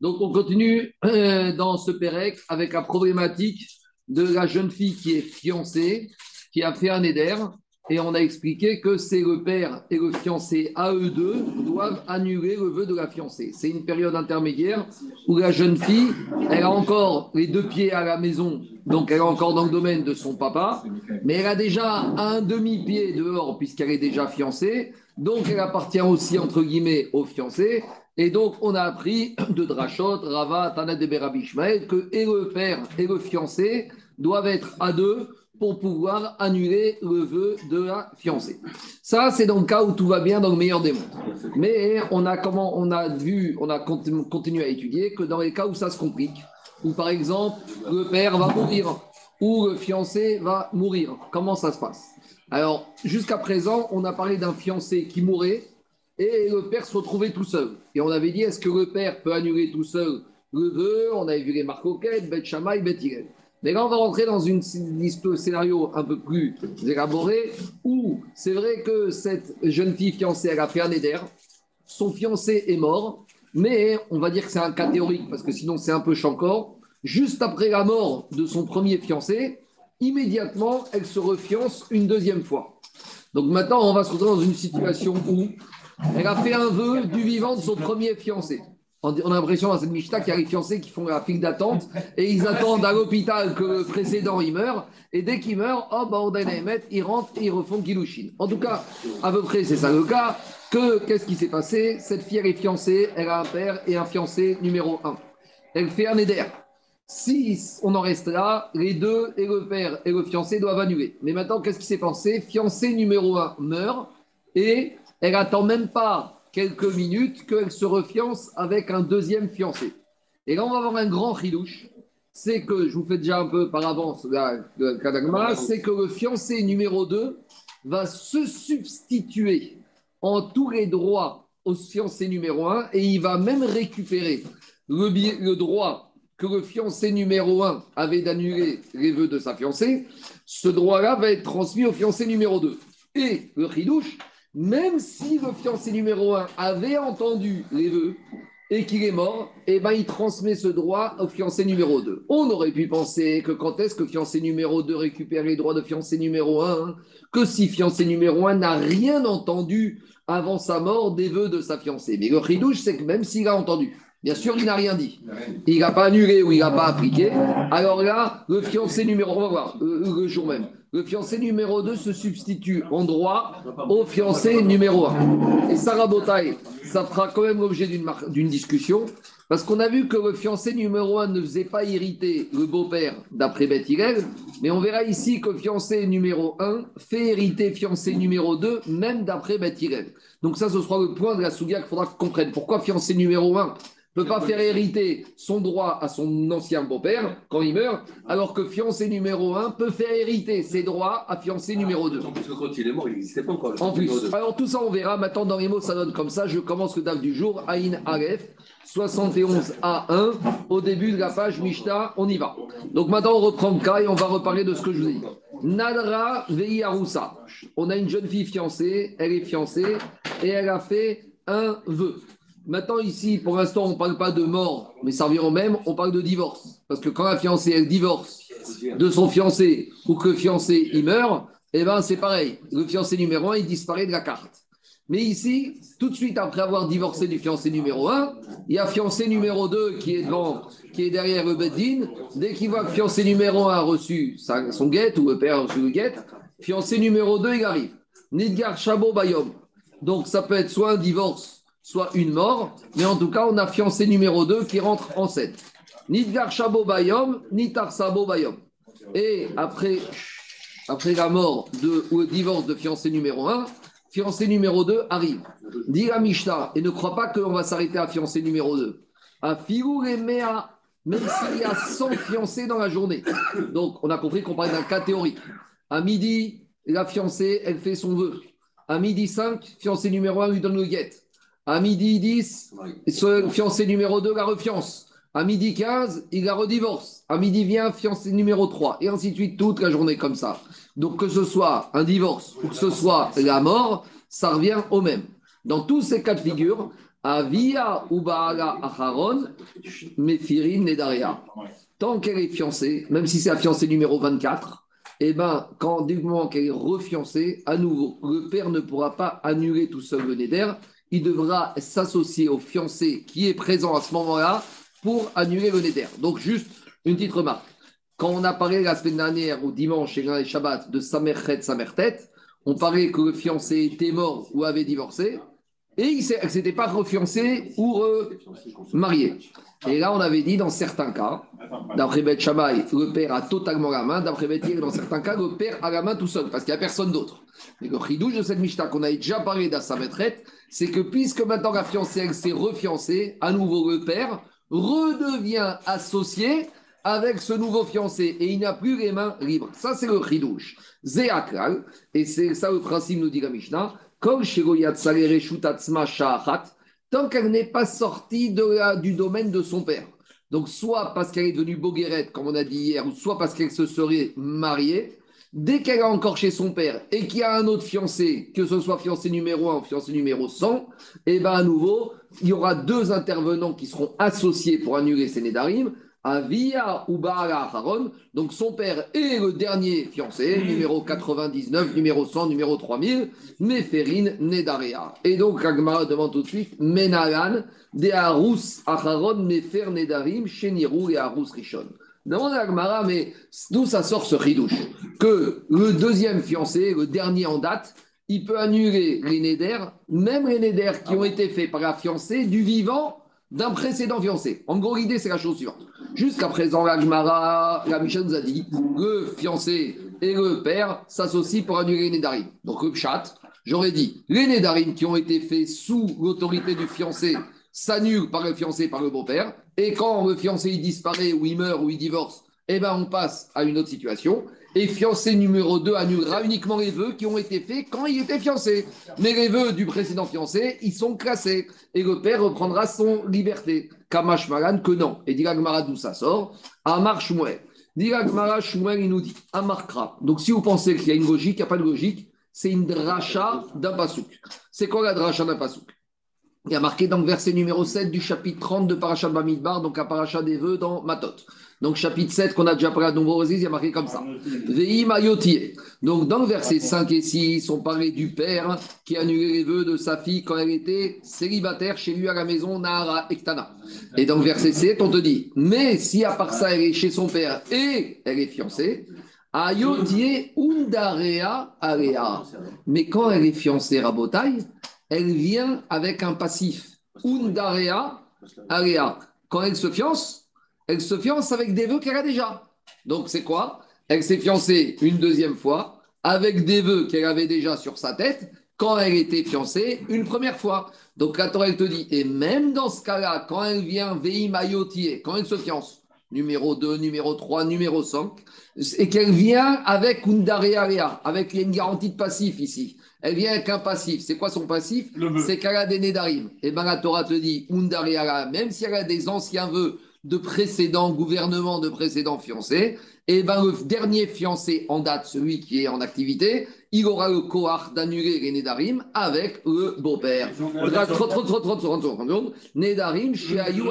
Donc on continue euh, dans ce Pérec avec la problématique de la jeune fille qui est fiancée, qui a fait un éder, et on a expliqué que c'est le père et le fiancé à eux deux doivent annuler le vœu de la fiancée. C'est une période intermédiaire où la jeune fille, elle a encore les deux pieds à la maison, donc elle est encore dans le domaine de son papa, mais elle a déjà un demi-pied dehors puisqu'elle est déjà fiancée, donc elle appartient aussi entre guillemets au fiancé. Et donc on a appris de Drachot, Rava, Tanat de Berabishmael que et le père et le fiancé doivent être à deux pour pouvoir annuler le vœu de la fiancée. Ça, c'est dans le cas où tout va bien dans le meilleur des mondes. Mais on a, comment, on a vu, on a continué à étudier que dans les cas où ça se complique, où par exemple le père va mourir, ou le fiancé va mourir, comment ça se passe? Alors, jusqu'à présent, on a parlé d'un fiancé qui mourait et le père se retrouvait tout seul. Et on avait dit, est-ce que le père peut annuler tout seul le vœu? On avait vu les marcoquettes, Bet Shammai, Bet mais là, on va rentrer dans de scénario un peu plus élaboré où c'est vrai que cette jeune fille fiancée, elle a fait un éder, son fiancé est mort, mais on va dire que c'est un cas théorique parce que sinon c'est un peu chancor. Juste après la mort de son premier fiancé, immédiatement, elle se refiance une deuxième fois. Donc maintenant, on va se retrouver dans une situation où elle a fait un vœu du vivant de son premier fiancé. On a l'impression dans cette Mishnah qu'il y a les fiancés qui font la file d'attente et ils attendent à l'hôpital que le précédent il meurt. Et dès qu'il meurt, oh, bah, on mettre, ils rentrent et ils refont Kilushin. En tout cas, à peu près, c'est ça le cas. Que qu'est-ce qui s'est passé? Cette fille, elle est fiancée, elle a un père et un fiancé numéro un. Elle fait un éder. Si on en reste là, les deux, et le père et le fiancé, doivent annuler. Mais maintenant, qu'est-ce qui s'est passé? Fiancé numéro un meurt et elle attend même pas quelques minutes qu'elle se refiance avec un deuxième fiancé. Et là, on va avoir un grand ridouche. C'est que, je vous fais déjà un peu par avance c'est que le fiancé numéro 2 va se substituer en tous les droits au fiancé numéro 1 et il va même récupérer le, le droit que le fiancé numéro 1 avait d'annuler les vœux de sa fiancée. Ce droit-là va être transmis au fiancé numéro 2. Et le ridouche, même si le fiancé numéro 1 avait entendu les vœux et qu'il est mort, eh ben, il transmet ce droit au fiancé numéro 2. On aurait pu penser que quand est-ce que fiancé numéro 2 récupère les droits de fiancé numéro 1 Que si fiancé numéro 1 n'a rien entendu avant sa mort des vœux de sa fiancée. Mais le ridouche, c'est que même s'il a entendu, Bien sûr, il n'a rien dit. Il n'a pas annulé ou il n'a pas appliqué. Alors là, le fiancé numéro, on va voir, le jour même le fiancé numéro 2 se substitue en droit au fiancé numéro 1. Et Sarah Botaï, ça fera quand même l'objet d'une discussion, parce qu'on a vu que le fiancé numéro 1 ne faisait pas hériter le beau-père d'après Beth mais on verra ici que fiancé numéro 1 fait hériter fiancé numéro 2, même d'après Beth Donc ça, ce sera le point de la soudia qu'il faudra qu'on comprenne. Pourquoi fiancé numéro 1 ne peut pas faire hériter son droit à son ancien beau-père quand il meurt, alors que fiancé numéro 1 peut faire hériter ses droits à fiancé numéro 2. En plus, quand il est mort, il n'existait pas encore. En plus, alors tout ça, on verra. Maintenant, dans les mots, ça donne comme ça. Je commence le DAF du jour, Aïn Aref, 71A1, au début de la page Mishta, on y va. Donc maintenant, on reprend le cas et on va reparler de ce que je vous dis. Nadra Veiyaroussa. On a une jeune fille fiancée, elle est fiancée et elle a fait un vœu. Maintenant, ici, pour l'instant, on ne parle pas de mort, mais ça revient au même, on parle de divorce. Parce que quand la fiancée, elle divorce de son fiancé ou que le fiancé, il meurt, eh bien, c'est pareil. Le fiancé numéro 1, il disparaît de la carte. Mais ici, tout de suite après avoir divorcé du fiancé numéro 1, il y a fiancé numéro 2 qui est devant, qui est derrière le beddin. Dès qu'il voit que fiancé numéro 1 a reçu son guette ou le père a reçu le guette, fiancé numéro 2, il arrive. Nidgar Shabo Bayom. Donc ça peut être soit un divorce soit une mort, mais en tout cas, on a fiancé numéro 2 qui rentre en scène. Nidgar Shabo Bayom, Nitar Sabo Bayom. Et après, la mort ou le divorce de fiancé numéro 1, fiancé numéro 2 arrive. Dit la Mishnah, et ne crois pas qu'on va s'arrêter à fiancé numéro 2. À Mea, même s'il y a 100 fiancés dans la journée. Donc, on a compris qu'on parlait d'un cas théorique. À midi, la fiancée, elle fait son vœu. À midi 5, fiancé numéro 1 lui donne le guette. À midi 10, ce fiancé numéro 2 la refiance. À midi 15, il la redivorce. À midi vient fiancé numéro 3. Et ainsi de suite, toute la journée comme ça. Donc que ce soit un divorce ou que ce soit la mort, ça revient au même. Dans tous ces cas de figure, Avia ou Baala Acharon, Mephirin Nedaria. Tant qu'elle est fiancée, même si c'est la fiancée numéro 24, eh ben, quand du moment qu'elle est refiancée, à nouveau, le père ne pourra pas annuler tout seul le Neder. Il devra s'associer au fiancé qui est présent à ce moment-là pour annuler le Neder. Donc, juste une petite remarque. Quand on a parlé la semaine dernière, au dimanche et le Shabbat, de Samerchet, Samertet, on parlait que le fiancé était mort ou avait divorcé et il ne s'était pas refiancé ou marié. Et là, on avait dit dans certains cas, d'après Beth Shammai, le père a totalement la main. D'après Beth dans certains cas, le père a la main tout seul parce qu'il n'y a personne d'autre. Et le chidouche de cette Mishnah qu'on a déjà parlé dans sa c'est que puisque maintenant la fiancée, s'est refiancée, à nouveau le père redevient associé avec ce nouveau fiancé et il n'a plus les mains libres. Ça, c'est le chidouche. Zéakral, et c'est ça le principe, nous dit la Mishnah tant qu'elle n'est pas sortie du domaine de son père. Donc, soit parce qu'elle est devenue boguerette, comme on a dit hier, ou soit parce qu'elle se serait mariée, dès qu'elle est encore chez son père et qu'il y a un autre fiancé, que ce soit fiancé numéro 1 ou fiancé numéro 100, et bien à nouveau, il y aura deux intervenants qui seront associés pour annuler ces Nédarim. Avia ou Haron, donc son père est le dernier fiancé, numéro 99, numéro 100, numéro 3000, Meferin Nedarea. Et donc Agmara demande tout de suite, Menalan, de Arus Acharon, Mefer Nedarim, Shenirou et Arus Rishon. Demande à Agmara, mais d'où ça sort ce ridouche Que le deuxième fiancé, le dernier en date, il peut annuler les Neder, même les Neder qui ont été faits par la fiancée du vivant d'un précédent fiancé. En gros, l'idée, c'est la chose suivante. Jusqu'à présent, la la Michel nous a dit, le fiancé et le père s'associent pour annuler les Nédarim. Donc, le chat, j'aurais dit, les Nédarim qui ont été faits sous l'autorité du fiancé s'annulent par le fiancé, par le beau-père. Et quand le fiancé il disparaît ou il meurt ou il divorce, eh ben, on passe à une autre situation. Et fiancé numéro 2 annulera uniquement les vœux qui ont été faits quand il était fiancé. Mais les vœux du précédent fiancé, ils sont classés. Et le père reprendra son liberté. Kamash Malan, que non. Et dit d'où ça sort? Amar Shmuel. Dit Shmuel, il nous dit Amarkra. Donc si vous pensez qu'il y a une logique, il n'y a pas de logique. C'est une dracha d'un pasouk. C'est quoi la dracha d'un pasouk Il y a marqué dans le verset numéro 7 du chapitre 30 de Parashat Bamidbar, donc à Parashat des vœux dans Matot. Donc, chapitre 7, qu'on a déjà parlé à nombreuses il y a marqué comme ça. Donc, dans le verset 5 et 6, on parlait du père qui a annulé les vœux de sa fille quand elle était célibataire chez lui à la maison, Nahara Ektana. Et dans le verset 7, on te dit, mais si à part ça, elle est chez son père et elle est fiancée, Ayotie Undarea Area. Mais quand elle est fiancée, Rabotai, elle vient avec un passif. Undarea Area. Quand elle se fiance, elle se fiance avec des vœux qu'elle a déjà. Donc c'est quoi? Elle s'est fiancée une deuxième fois avec des vœux qu'elle avait déjà sur sa tête quand elle était fiancée une première fois. Donc la elle te dit, et même dans ce cas-là, quand elle vient Vei Mayotier, quand elle se fiance, numéro 2, numéro 3, numéro 5, et qu'elle vient avec Undarea, avec une garantie de passif ici. Elle vient avec un passif. C'est quoi son passif C'est qu'elle a des Nédarim. Et bien la Torah te dit, même si elle a des anciens vœux de précédents gouvernements, de précédents fiancés, et ben le dernier fiancé en date, celui qui est en activité, il aura le kohar d'annuler les Nédarim avec le beau-père. Nédarim, Shiayu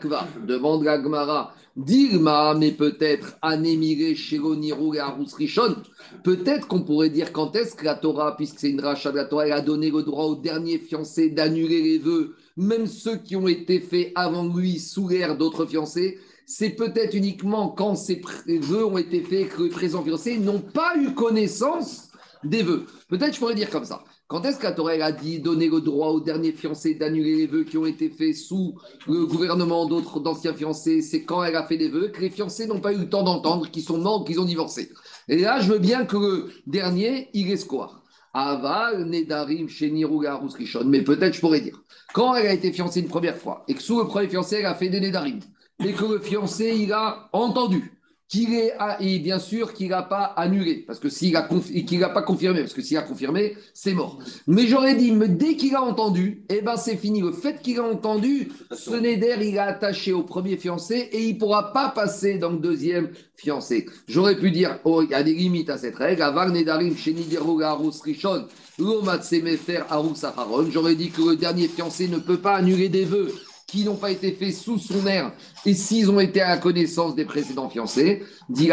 Kva, demande la Gemara. Dilma, mais peut-être Anémiré, Shironirou et Rishon. Peut-être qu'on pourrait dire quand est-ce que la Torah, puisque c'est une rachat de la Torah, elle a donné le droit au dernier fiancé d'annuler les vœux même ceux qui ont été faits avant lui sous l'ère d'autres fiancés, c'est peut-être uniquement quand ces vœux ont été faits que les présents fiancés n'ont pas eu connaissance des vœux. Peut-être je pourrais dire comme ça. Quand est-ce que Torah a dit donner le droit aux derniers fiancés d'annuler les vœux qui ont été faits sous le gouvernement d'autres d'anciens fiancés? C'est quand elle a fait des vœux que les fiancés n'ont pas eu le temps d'entendre, qu'ils sont morts, qu'ils ont divorcé. Et là, je veux bien que le dernier, il quoi Aval, Nedarim, Sheniruga. Mais peut-être je pourrais dire, quand elle a été fiancée une première fois et que sous le premier fiancé, elle a fait des Nedarim, et que le fiancé, il a entendu qu'il est, et bien sûr qu'il n'a pas annulé, parce que s'il a qu'il n'a pas confirmé, parce que s'il a confirmé, c'est mort. Mais j'aurais dit, mais dès qu'il a entendu, eh ben c'est fini. Le fait qu'il a entendu, ce Neder, il est attaché au premier fiancé et il ne pourra pas passer dans le deuxième fiancé. J'aurais pu dire, oh, il y a des limites à cette règle. J'aurais dit que le dernier fiancé ne peut pas annuler des vœux qui n'ont pas été faits sous son air, et s'ils ont été à la connaissance des précédents fiancés, dit,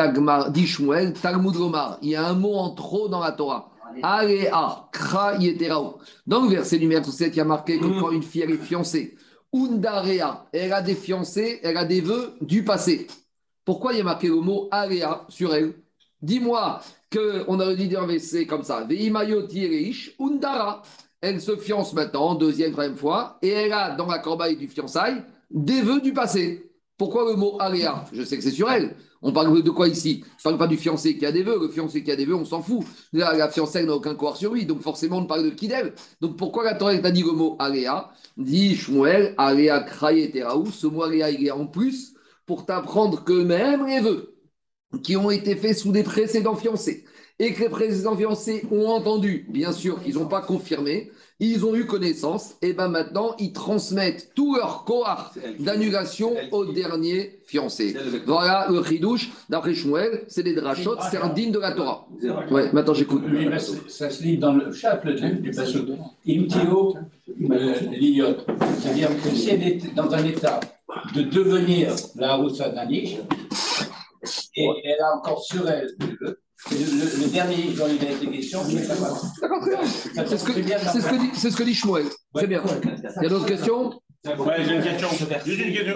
Shmuel, Talmud il y a un mot en trop dans la Torah. Alea, Kra Dans le verset numéro 7, il y a marqué que quand une fille est fiancée, Undarea, elle a des fiancés, elle a des vœux du passé. Pourquoi il y a marqué le mot Alea sur elle? Dis-moi qu'on aurait dit un verset comme ça. Veimayoti Undara elle se fiance maintenant, deuxième, troisième fois, et elle a dans la corbeille du fiançailles des vœux du passé. Pourquoi le mot aléa Je sais que c'est sur elle. On parle de quoi ici? On ne parle pas du fiancé qui a des vœux. Le fiancé qui a des vœux, on s'en fout. La, la fiancée n'a aucun corps sur lui. Donc forcément, on parle de qui d'elle. Donc pourquoi la Torah t'a dit le mot aléa Dit Shmuel, aléa kraye teraou. Ce mot aléa, il est en plus pour t'apprendre que même les vœux qui ont été faits sous des précédents fiancés et que les précédents fiancés ont entendu, bien sûr qu'ils n'ont pas confirmé, ils ont eu connaissance, et bien maintenant, ils transmettent tout leur corps d'annulation au dernier fiancé. Voilà le chidouche, d'après Shmuel, c'est des drachot, c'est un digne de la Torah. Ouais, maintenant j'écoute. Ça se lit dans le chapitre du passage. Imtio euh, l'iot. C'est-à-dire que si elle est dans un état de devenir la Roussa d'Anish, et elle a encore sur elle le, dernier dont il a été question, c'est D'accord. C'est ce, que, c'est ce, que dit, c'est ce que dit Shmuel. C'est bien. Il y a d'autres questions? Ouais, j'ai une question. Juste une question.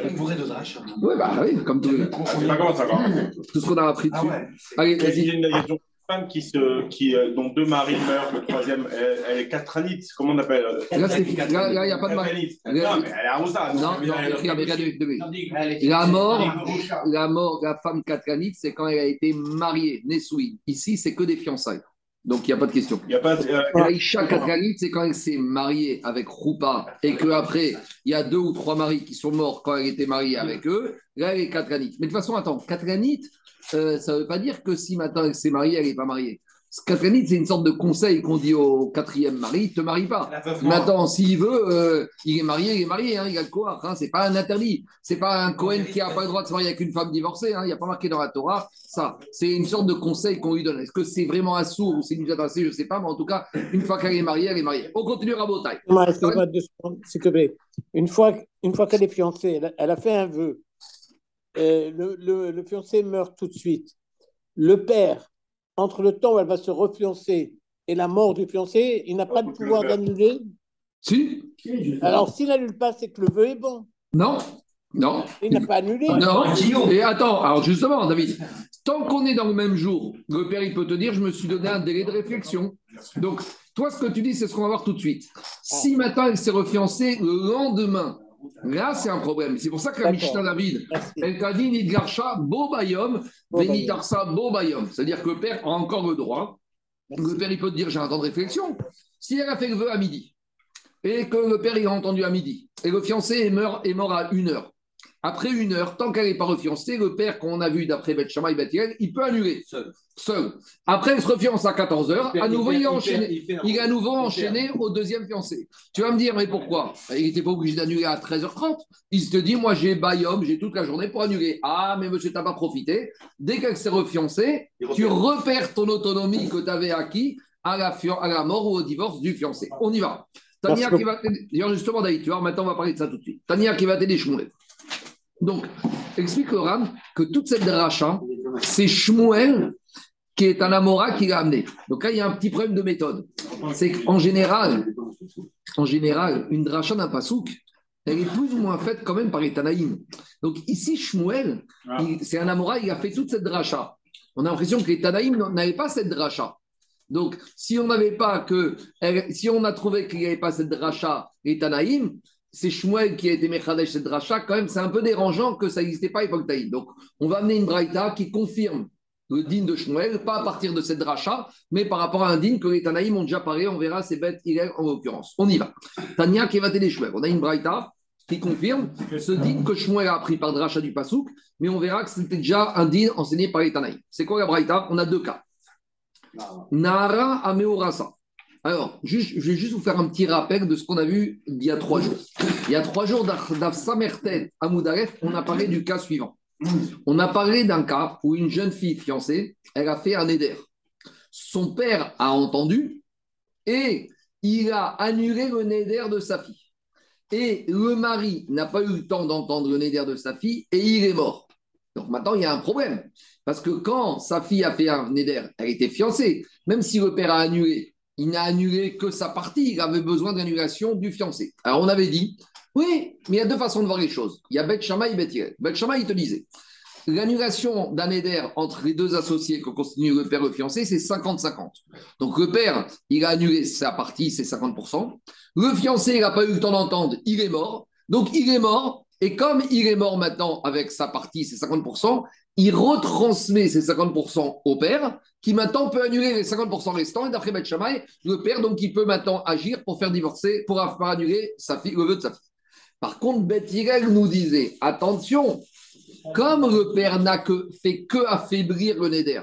Oui, bah oui, comme tout. On sait pas comment ça va. Tout ce qu'on a appris dessus. Ah ouais. Allez, vas-y. J'ai une question? Femme qui se, qui, euh, dont deux maris meurent, le troisième, elle, elle est catranite, comment on appelle Là, il n'y a pas de mari. Non, mais elle est arrosade. Non, non, regardez, La mort, la mort de la femme catranite, c'est quand elle a été mariée, née Ici, c'est que des fiançailles. Donc, il n'y a pas de question. Il y a pas de, euh, Aïcha c'est quand elle s'est mariée avec Roupa et qu'après, il y a deux ou trois maris qui sont morts quand elle était mariée avec eux. Là, elle est catranite. Mais de toute façon, attends, catranite, euh, ça ne veut pas dire que si maintenant elle s'est mariée, elle n'est pas mariée. Catherine, c'est une sorte de conseil qu'on dit au quatrième mari, ne te marie pas. Maintenant, s'il veut, euh, il est marié, il est marié, hein, il a le quoi hein, C'est pas un interdit. C'est pas un Cohen qui n'a pas le droit de se marier avec une femme divorcée. Hein, il n'y a pas marqué dans la Torah ça. C'est une sorte de conseil qu'on lui donne. Est-ce que c'est vraiment un sourd ou c'est une adressée Je ne sais pas, mais en tout cas, une fois qu'elle est mariée, elle est mariée. On continue à Botaille. S'il te plaît. Une fois, une fois qu'elle est fiancée, elle a fait un vœu euh, le, fiancé meurt tout de suite. Le père, entre le temps où elle va se refiancer et la mort du fiancé, il n'a pas de pouvoir d'annuler Si. Alors, s'il n'annule pas, c'est que le vœu est bon. Non. Non. Il n'a pas annulé. Non. Et attends, alors justement, David, tant qu'on est dans le même jour, le père, il peut te dire, je me suis donné un délai de réflexion. Donc, toi, ce que tu dis, c'est ce qu'on va voir tout de suite. Si maintenant elle s'est refiancée le lendemain, Là, c'est un problème. C'est pour ça que la Mishnah David, elle t'a dit Nidgarsha Bobayom, Benitarsa Bobayom. C'est-à-dire que le père a encore le droit. Le père, il peut te dire j'ai un temps de réflexion. Si elle a fait le vœu à midi, et que le père, il a entendu à midi, et le fiancé est mort, est mort à une heure, après une heure, tant qu'elle n'est pas refiancée, le père qu'on a vu d'après Beth Shammai et il peut annuler. Seul. Seul. Après, elle se refiance à 14 heures. À nouveau, il, il, a à nouveau enchaîné au deuxième fiancé. Tu vas me dire, mais pourquoi? Il n'était pas obligé d'annuler à 13h30. Il se dit, moi, j'ai Bayom, j'ai toute la journée pour annuler. Ah, mais monsieur, tu n'as pas profité. Dès qu'elle s'est refiancée, tu repères ton autonomie que tu avais acquis à la, à la mort ou au divorce du fiancé. On y va. Tania qui va D'ailleurs, justement, David, tu vois, maintenant, on va parler de ça tout de suite. Tania qui va t'aider, Shmuel. Donc, explique le Ram que toute cette dracha, c'est Shmuel qui est un Amora qui l'a amené. Donc là, il y a un petit problème de méthode. C'est qu'en général, en général, une dracha d'un pasouk, elle est plus ou moins faite quand même par les Tanaïm. Donc ici, Shmuel, c'est un Amora, il a fait toute cette dracha. On a l'impression que les Tanaïm n'avaient pas cette dracha. Donc, si on n'avait pas que, si on a trouvé qu'il n'y avait pas cette dracha, les Tanaïm, c'est Shmuel qui a été Mechadesh cette dracha, quand même, c'est un peu dérangeant que ça n'existait pas à l'époque d'Aïd. Donc, on va amener une braïta qui confirme le din de Shmuel, pas à partir de cette dracha, mais par rapport à un din que les Tanaïm ont déjà parlé, on verra, c'est bête, il est en l'occurrence. On y va. Tania qui va t'aider Shmuel. On a une braïta qui confirme ce din que Shmuel a appris par Dracha du Pasouk, mais on verra que c'était déjà un din enseigné par les Tanaï. C'est quoi la Braïta? On a deux cas. Nara Ameorasa. Alors, je vais juste vous faire un petit rappel de ce qu'on a vu il y a trois jours. Il y a trois jours d'Afsamertet à Moudaref, on a parlé du cas suivant. On a parlé d'un cas où une jeune fille fiancée, elle a fait un éder. Son père a entendu et il a annulé le néder de sa fille. Et le mari n'a pas eu le temps d'entendre le néder de sa fille et il est mort. Donc maintenant, il y a un problème. Parce que quand sa fille a fait un néder, elle était fiancée. Même si le père a annulé, il n'a annulé que sa partie. Il avait besoin d'annulation du fiancé. Alors on avait dit, oui, mais il y a deux façons de voir les choses. Il y a Beth Shammai et Beth Hillel. Beth Shammai, il te disait, l'annulation d'un éder entre les deux associés que constitue le père et le fiancé, c'est 50-50. Donc le père, il a annulé sa partie, c'est 50%. Le fiancé, il n'a pas eu le temps d'entendre, il est mort. Donc il est mort. Et comme il est mort maintenant avec sa partie, c'est 50%, il retransmet ces 50% au père, qui maintenant peut annuler les 50% restants. Et d'après Beth Shammai, le père, donc, il peut maintenant agir pour faire divorcer, pour annuler sa fille, le vœu de sa fille. Par contre, Beth nous disait, attention, comme le père n'a que, fait que affaiblir le néder,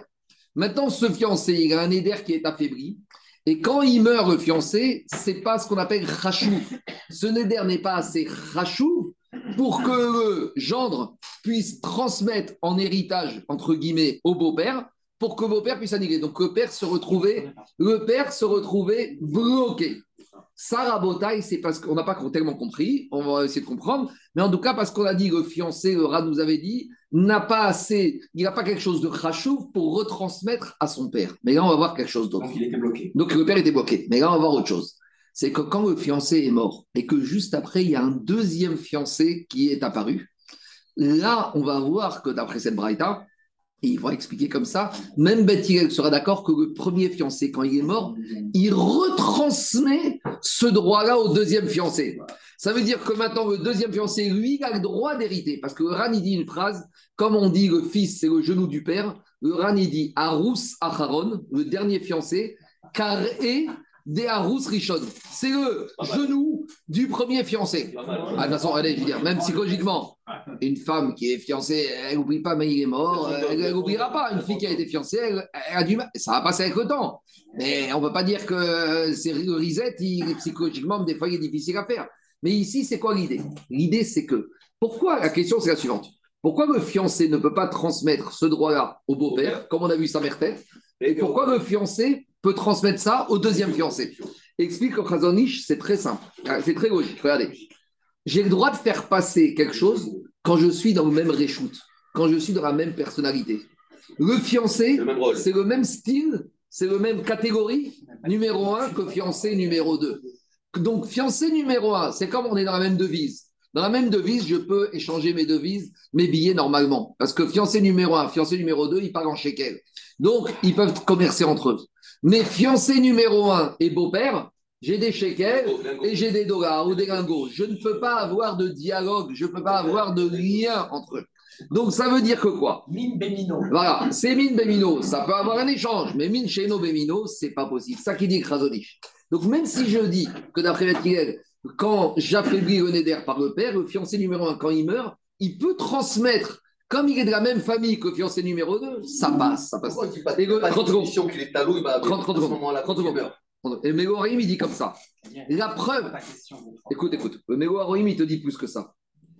maintenant ce fiancé, il a un néder qui est affaibli, et quand il meurt, le fiancé, c'est pas ce qu'on appelle rachou. Ce néder n'est pas assez rachou pour que le gendre puisse transmettre en héritage, entre guillemets, au beau-père, pour que le beau-père puisse annuler. Donc le père se retrouvait, le père se retrouvait bloqué. Sarah Botaille, c'est parce qu'on n'a pas tellement compris, on va essayer de comprendre, mais en tout cas parce qu'on a dit, le fiancé, le rat nous avait dit, n'a pas assez, il n'a pas quelque chose de rachouf pour retransmettre à son père. Mais là, on va voir quelque chose d'autre. Donc il était bloqué. Donc le père était bloqué. Mais là, on va voir autre chose. C'est que quand le fiancé est mort et que juste après, il y a un deuxième fiancé qui est apparu, là, on va voir que d'après cette braïta, et il va expliquer comme ça, même Beth Hillel sera d'accord que le premier fiancé, quand il est mort, il retransmet ce droit-là au deuxième fiancé. Ça veut dire que maintenant, le deuxième fiancé, lui, a le droit d'hériter. Parce que le dit une phrase, comme on dit le fils, c'est le genou du père, le dit Arous Acharon, le dernier fiancé, car est des Arous Rishon. C'est le genou du premier fiancé. Ah, de toute façon, allez, je veux dire, même psychologiquement, une femme qui est fiancée, elle n'oublie pas, mais il est mort, elle n'oubliera pas. Une fille qui a été fiancée, elle, elle a du mal. Ça va passer avec le temps. Mais on ne peut pas dire que c'est il, psychologiquement, des fois, il est difficile à faire. Mais ici, c'est quoi l'idée? L'idée, c'est que, pourquoi La question, c'est la suivante. Pourquoi le fiancé ne peut pas transmettre ce droit-là au beau-père, comme on a vu sa mère tête Et pourquoi le fiancé peut transmettre ça au deuxième fiancé Explique au Khazonich, c'est très simple. Ah, C'est très logique. Regardez. J'ai le droit de faire passer quelque chose quand je suis dans le même reshoot, quand je suis dans la même personnalité. Le fiancé, c'est le même style, c'est le même catégorie numéro un que fiancé numéro 2. Donc, fiancé numéro un, c'est comme on est dans la même devise. Dans la même devise, je peux échanger mes devises, mes billets normalement. Parce que fiancé numéro un, fiancé numéro 2, ils parlent en shekel. Donc, ils peuvent commercer entre eux. Mais fiancé numéro un et beau-père, j'ai des shekels et j'ai des dollars ou des lingots. Je ne peux pas avoir de dialogue, je ne peux pas avoir de lien entre eux. Donc, ça veut dire que quoi? Mine Bémino. Voilà, c'est mine Bémino, ça peut avoir un échange, mais mine chez nos Bémino, c'est pas possible. Ça qui dit Krasonich. Donc, même si je dis que d'après Beth Hillel, quand j'affaiblis le Neder par le père, le fiancé numéro un, quand il meurt, il peut transmettre, comme il est de la même famille que le fiancé numéro 2, ça passe, ça passe. Pourquoi il dit pas Et le- pas de 30 secondes. condition qu'il est talou, il va 30 30 à ce secondes. moment-là, 30 quand il secondes. meurt. Et Mégoharim, il dit comme ça. La preuve, écoute, écoute, le il te dit plus que ça.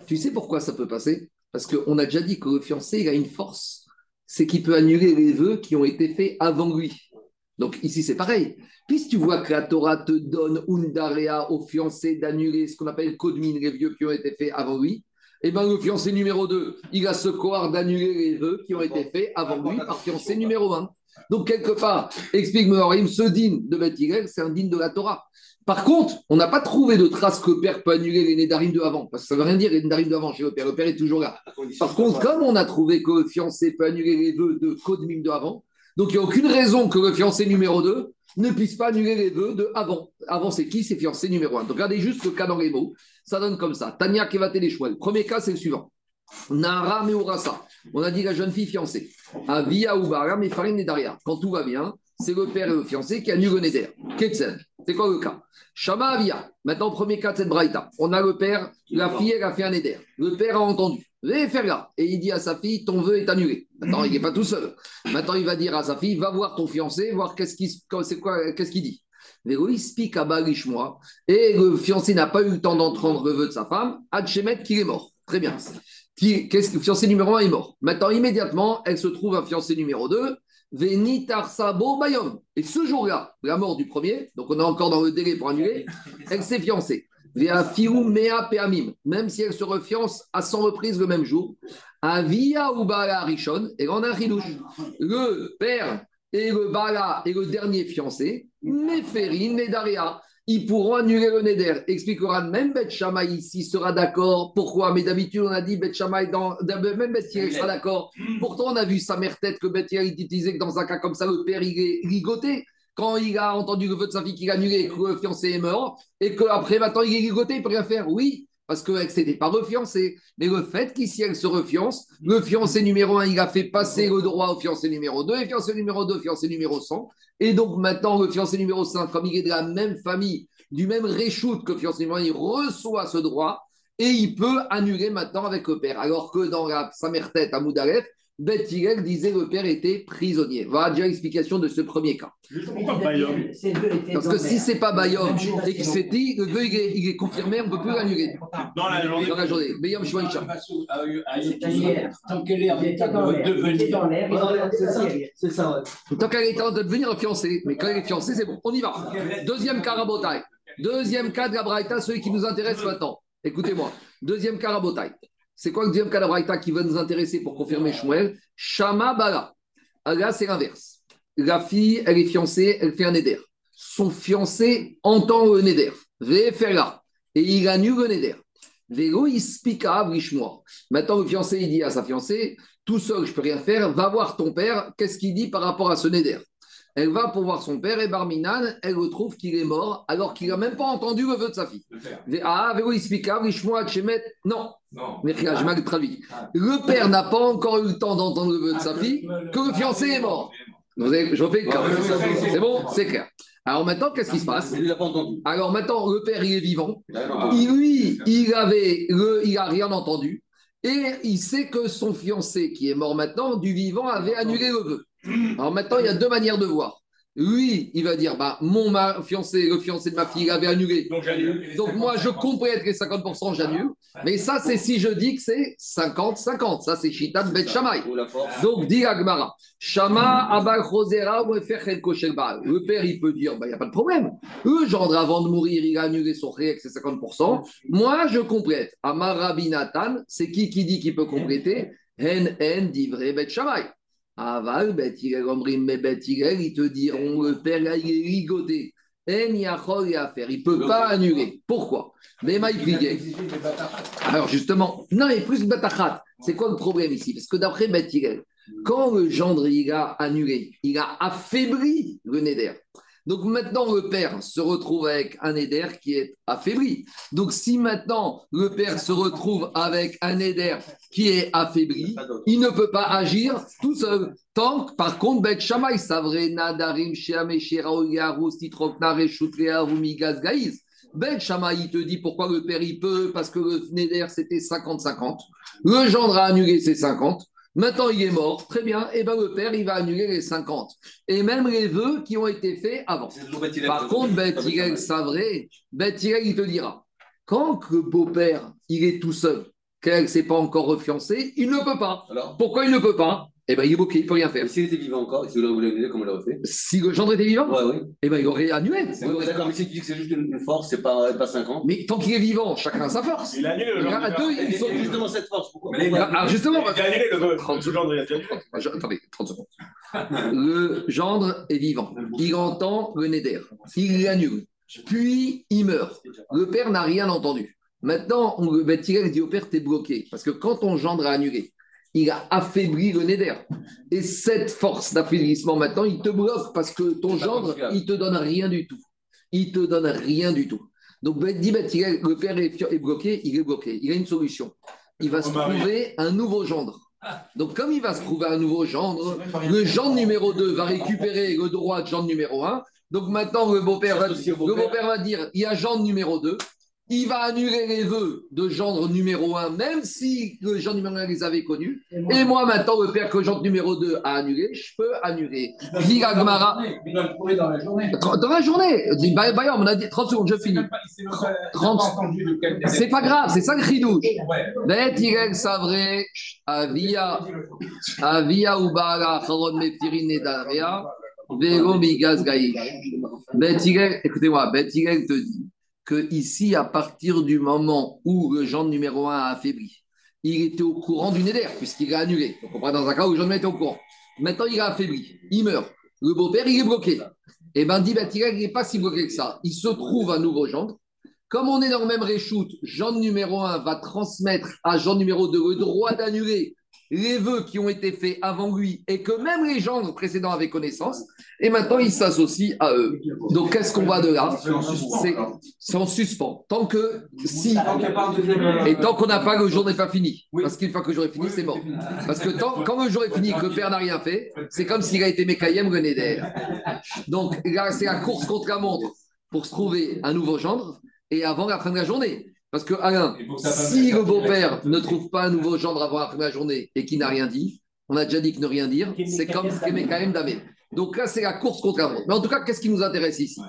Tu sais pourquoi ça peut passer? Parce qu'on a déjà dit que le fiancé, il a une force, c'est qu'il peut annuler les vœux qui ont été faits avant lui. Donc ici, c'est pareil. Puisque tu vois que la Torah te donne Undarea au fiancé d'annuler ce qu'on appelle Kodmin, les vœux qui ont été faits avant lui, et bien le fiancé numéro 2, il a ce pouvoir d'annuler les vœux qui ont été faits avant lui par fiancé numéro 1. Donc quelque part, explique Moharim, ce din de Beth Hillel, c'est un din de la Torah. Par contre, on n'a pas trouvé de trace que le père peut annuler les Nédarim de avant, parce que ça ne veut rien dire les Nédarim d'avant chez le père. Le père est toujours là. Par contre, comme on a trouvé que le fiancé peut annuler les vœux de Kodmim de avant, donc il n'y a aucune raison que le fiancé numéro 2 ne puisse pas annuler les vœux de avant. Avant, c'est qui? C'est fiancé numéro 1. Donc regardez juste le cas dans les mots. Ça donne comme ça. Tania Kevate les choix. Le premier cas, c'est le suivant. Nara Meurasa. On a dit la jeune fille fiancée. Avia Ubara, mais Farine et Daria. Quand tout va bien, c'est le père et le fiancé qui annulent le Neder. Ketsen. C'est quoi le cas? Shama Avia. Maintenant, premier cas de cette braïta. On a le père, la fille, elle a fait un éder. Le père a entendu. Faire là. Et il dit à sa fille, ton vœu est annulé. Maintenant, il n'est pas tout seul. Maintenant, il va dire à sa fille, va voir ton fiancé, voir qu'est-ce qu'il qu'est-ce qu'il dit. speak à moi. Et le fiancé n'a pas eu le temps d'entendre le vœu de sa femme. Hadchemet qu'il est mort. Très bien. Qu'est-ce que fiancé numéro 1 est mort. Maintenant, immédiatement, elle se trouve un fiancé numéro 2 Venitar-sabo Bayom. Et ce jour-là, la mort du premier, donc on est encore dans le délai pour annuler, elle s'est fiancée. Mea Peamim, même si elle se refiance à 100 reprises le même jour. Avia ou Bala Rishon, et on a Le père et le Bala et le dernier fiancé, Meferin, Medaria ils pourront annuler le Neder. Expliquera même Beth Shammai ici sera d'accord. Pourquoi? Mais d'habitude, on a dit Beth Shammai, dans, même Beth sera d'accord. Pourtant, on a vu sa mère tête que Beth il utilisait que dans un cas comme ça, le père, il est ligoté. Quand il a entendu le vœu de sa fille qu'il a annulé, que le fiancé est mort, et qu'après, maintenant, il est ligoté, il peut rien faire. Oui, parce qu'elle s'était pas refiancée. Mais le fait qu'ici, elle se refiance, le fiancé numéro 1, il a fait passer le droit au fiancé numéro 2, et fiancé numéro 2, fiancé numéro 100. Et donc maintenant, le fiancé numéro 5, comme il est de la même famille, du même réchoute que le fiancé numéro 1, il reçoit ce droit, et il peut annuler maintenant avec le père. Alors que dans la, sa mère tête à Moudaref, Beth disait disait le père était prisonnier. Voilà déjà l'explication de ce premier cas. Pourquoi Bayom Parce que si c'est pas Bayom et que c'est dit, le vœu il est, confirmé, on ne peut plus l'annuler. Dans la journée. Dans la journée. Bayom Shwaïcha. Tant qu'elle est en état de devenir. C'est ça, Tant qu'elle est en train de devenir fiancée. Mais quand elle est fiancée, c'est bon. On y va. Deuxième cas Rabotai. Deuxième cas de la Braïta, celui qui nous intéresse maintenant. Écoutez-moi. Deuxième cas Rabotai. C'est quoi le deuxième cas qui va nous intéresser pour confirmer Shmuel? Shama Bala. Là, c'est l'inverse. La fille, elle est fiancée, elle fait un éder. Son fiancé entend le neder. là. Et il annule le neder. Vélo, il spika Maintenant, le fiancé, il dit à sa fiancée Tout seul, je ne peux rien faire. Va voir ton père. Qu'est-ce qu'il dit par rapport à ce neder? Elle va pour voir son père et Barminan, elle retrouve qu'il est mort alors qu'il n'a même pas entendu le vœu de sa fille. Ah, non. Non. Ah. Le père n'a pas encore eu le temps d'entendre le vœu de sa fille que le fiancé est mort. Vous avez, je fais C'est bon, c'est clair. Alors maintenant, qu'est-ce qui se passe? Alors maintenant, le père, il est vivant. lui, il avait, il n'a rien entendu. Et il sait que son fiancé, qui est mort maintenant, du vivant, avait annulé le vœu. Alors maintenant, il y a deux manières de voir. Lui, il va dire bah, mon fiancé, le fiancé de ma fille, il avait annulé. Donc, moi, je complète les 50%, j'annule. Mais ça, c'est si je dis que c'est 50-50. Ça, c'est Chitan Bet Shamay. Donc, dit Agmara Shama Abal Chosera Le père, il peut dire bah, il n'y a pas de problème. Le gendre, avant de mourir, il a annulé son réex, c'est 50%. Moi, je complète. Amar Rabbi c'est qui qui dit qu'il peut compléter? Hen En vrai Bet Shamay. Aval, Bet mais Bet ils te diront le père, il est ligoté. Il ne peut pas annuler. Pourquoi? Mais Alors justement, non, il est plus Batachat. C'est quoi le problème ici? Parce que d'après Bet quand le gendre il a annulé, il a affaibli le Neder. Donc maintenant, le père se retrouve avec un éder qui est affaibli. Donc si maintenant le père se retrouve avec un éder qui est affaibli, il ne peut pas agir tout seul. Tant que, par contre, Bet Shamay, Savre, Nadarim, Sheame, Sheraoyaru, Titrokna, Reshutrea, Rumigaz, Gaïs. Bet Shamay, il te dit pourquoi le père il peut, parce que le Neder c'était 50-50. Le gendre a annulé ses 50. Maintenant, il est mort. Très bien. Et eh bien, le père, il va annuler les 50. Et même les vœux qui ont été faits avant. Par contre, Bethilel, c'est vrai. Bethilel, il te dira quand le beau-père, il est tout seul, qu'elle ne s'est pas encore refiancée, il ne peut pas. Pourquoi il ne peut pas? Eh bien, il est bloqué, il ne peut rien faire. S'il était vivant encore, si vous l'avez annulé, comment il aurait fait? Si le gendre était vivant? Ouais, oui. Eh bien, il aurait annulé. D'accord, mais si tu dis que c'est juste une force, c'est pas, pas 50. Mais tant qu'il est vivant, chacun a sa force. Il a annulé le gendre. À deux, ils sont justement cette force. Pourquoi? Alors, justement, il a annulé le 30 secondes. Attendez, 30 secondes. Le gendre est vivant. Il entend le Néder. Il l'annule. Puis, il meurt. Le père n'a rien entendu. Maintenant, on, dit au père, t'es bloqué. Parce que quand ton gendre a annulé, il a affaibli le Neder. Et cette force d'affaiblissement, maintenant, il te bloque parce que ton gendre, il te donne rien du tout. Il te donne rien du tout. Donc, dit le père est bloqué, il est bloqué. Il a une solution. Il va se trouver un nouveau gendre. Donc, comme il va se trouver un nouveau gendre, le gendre numéro 2 va récupérer le droit de gendre numéro 1 Donc maintenant, le va, beau-père va dire il y a gendre numéro 2. Il va annuler les vœux de gendre numéro 1, même si le gendre numéro 1 les avait connus. Et moi, maintenant, le père que gendre numéro 2 a annulé, je peux annuler. Il doit le dans la journée. dans la journée, bah, bah, on a dit 30 secondes, je finis. Il s'est même pas- il s'est 30. même pas entendu de quel délai. C'est pas grave, c'est ça le chidouche. Bet Yirel Savre, Avia, Avia Charon Meftirin Nedaria, Vero Migaz Gaïch. Bet écoutez-moi, Bet te dit que ici, à partir du moment où le genre numéro 1 a affaibli, il était au courant du Neder, puisqu'il a annulé. On prend dans un cas où le genre était au courant. Maintenant, il a affaibli, il meurt. Le beau-père, il est bloqué. Et ben, dit il n'est pas si bloqué que ça. Il se trouve un nouveau gendre. Comme on est dans le même reshoot, Jean numéro 1 va transmettre à Jean numéro 2 le droit d'annuler les vœux qui ont été faits avant lui et que même les gendres précédents avaient connaissance. Et maintenant, il s'associe à eux. Donc, qu'est-ce qu'on voit de là C'est en suspens. Tant que si et tant qu'on n'a pas, le jour n'est pas fini. Parce qu'une fois que le jour est fini, c'est mort. Parce que tant, quand le jour est fini et que le père n'a rien fait, c'est comme s'il a été Mekayem le Neder. Donc là, c'est la course contre la montre pour se trouver un nouveau gendre et avant la fin de la journée. Parce que Alain, que si le beau-père ne trouve pas un nouveau gendre avant de la journée et qui n'a rien dit, on a déjà dit que ne rien dire, c'est comme Mekayem Damé. Donc là, c'est la course contre la montre. Mais en tout cas, qu'est-ce qui nous intéresse ici